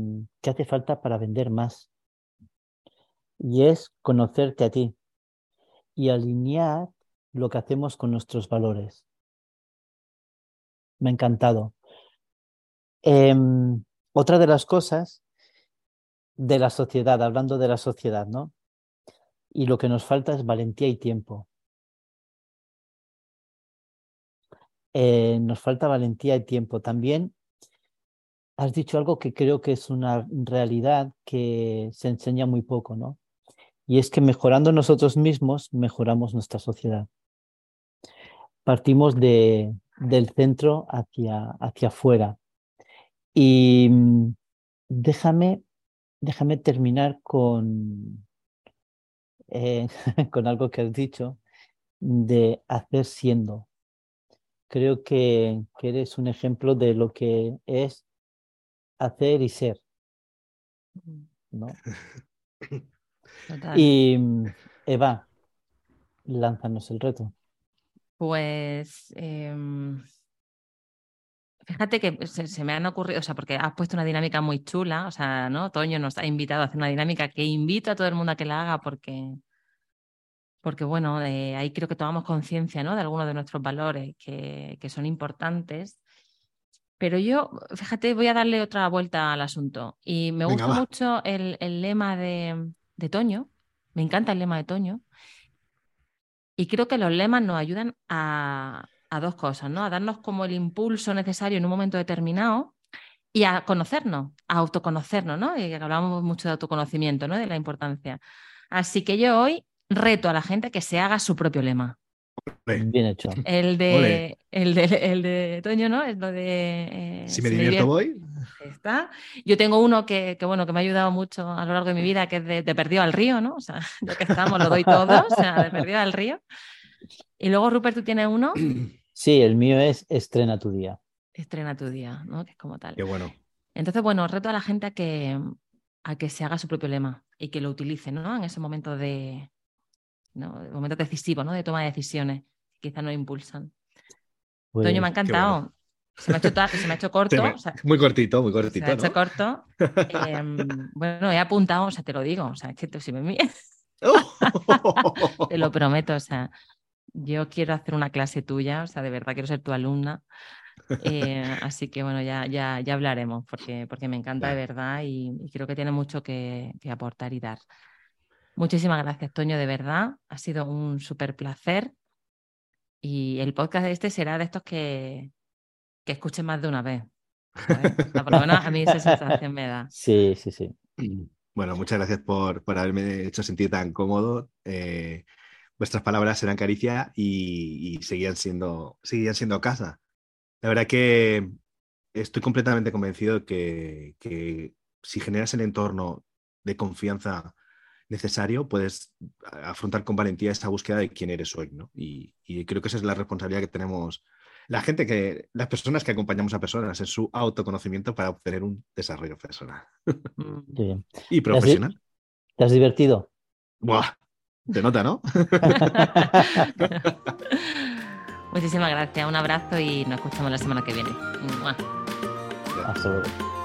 qué hace falta para vender más. Y es conocerte a ti y alinear lo que hacemos con nuestros valores. Me ha encantado. Em, otra de las cosas de la sociedad, hablando de la sociedad, ¿no? Y lo que nos falta es valentía y tiempo. Eh, nos falta valentía y tiempo. También has dicho algo que creo que es una realidad que se enseña muy poco, ¿no? Y es que mejorando nosotros mismos, mejoramos nuestra sociedad. Partimos de, del centro hacia, hacia afuera. Y mm, déjame, déjame terminar con, eh, con algo que has dicho de hacer siendo. Creo que, que eres un ejemplo de lo que es hacer y ser. ¿no? Y mm, Eva, lánzanos el reto. Pues em, fíjate que se, me han ocurrido, o sea, porque has puesto una dinámica muy chula, o sea, ¿no? Toño nos ha invitado a hacer una dinámica que invito a todo el mundo a que la haga porque, porque bueno, eh, ahí creo que tomamos conciencia, ¿no? De algunos de nuestros valores que, que son importantes. Pero yo, fíjate, voy a darle otra vuelta al asunto. Y me gusta mucho el, el lema de, de Toño, me encanta el lema de Toño, y creo que los lemas nos ayudan a, dos cosas, ¿no? A darnos como el impulso necesario en un momento determinado y a conocernos, a autoconocernos, ¿no? Y hablamos mucho de autoconocimiento, ¿no? De la importancia. Así que yo hoy reto a la gente que se haga su propio lema. Bien hecho. El de, el de, el de Toño, ¿no? Es lo de. Eh, si me divierto, voy. Está. Yo tengo uno que, que, bueno, que me ha ayudado mucho a lo largo de mi vida, que es de, de Perdido al Río, ¿no? O sea, lo que estamos lo doy todo, o sea, de Perdido al Río. Y luego, Rupert, tú tienes uno. Sí, el mío es Estrena tu día. Estrena tu día, ¿no? Que es como tal. Qué bueno. Entonces, bueno, reto a la gente a que, a que se haga su propio lema y que lo utilice, ¿no? En ese momento de, ¿no? momentos decisivos, ¿no? De toma de decisiones, quizás nos impulsan. Pues, Toño, me ha encantado. Se me, ha hecho se me ha hecho corto. muy cortito, muy cortito. Se me ha hecho corto. Em, bueno, he apuntado, o sea, te lo digo, o sea, es que tú si me te lo prometo, o sea, yo quiero hacer una clase tuya, o sea, de verdad quiero ser tu alumna. Eh, así que bueno, ya, ya, ya hablaremos, porque, porque me encanta de verdad y, creo que tiene mucho que, que aportar y dar. Muchísimas gracias, Toño, de verdad. Ha sido un súper placer. Y el podcast de este será de estos que, que escuchen más de una vez. por lo menos a mí esa sensación me da. Sí, sí, sí. Bueno, muchas gracias por, por haberme hecho sentir tan cómodo. Eh, vuestras palabras serán caricia y, seguían, siendo, seguían siendo casa. La verdad que estoy completamente convencido que, que si generas el entorno de confianza necesario, puedes afrontar con valentía esa búsqueda de quién eres hoy, ¿no? Y, creo que esa es la responsabilidad que tenemos la gente que, las personas que acompañamos a personas en su autoconocimiento para obtener un desarrollo personal. Mm. y profesional. ¿Te has, divertido? Buah, te nota, ¿no? Muchísimas gracias, un abrazo y nos escuchamos la semana que viene. Hasta luego.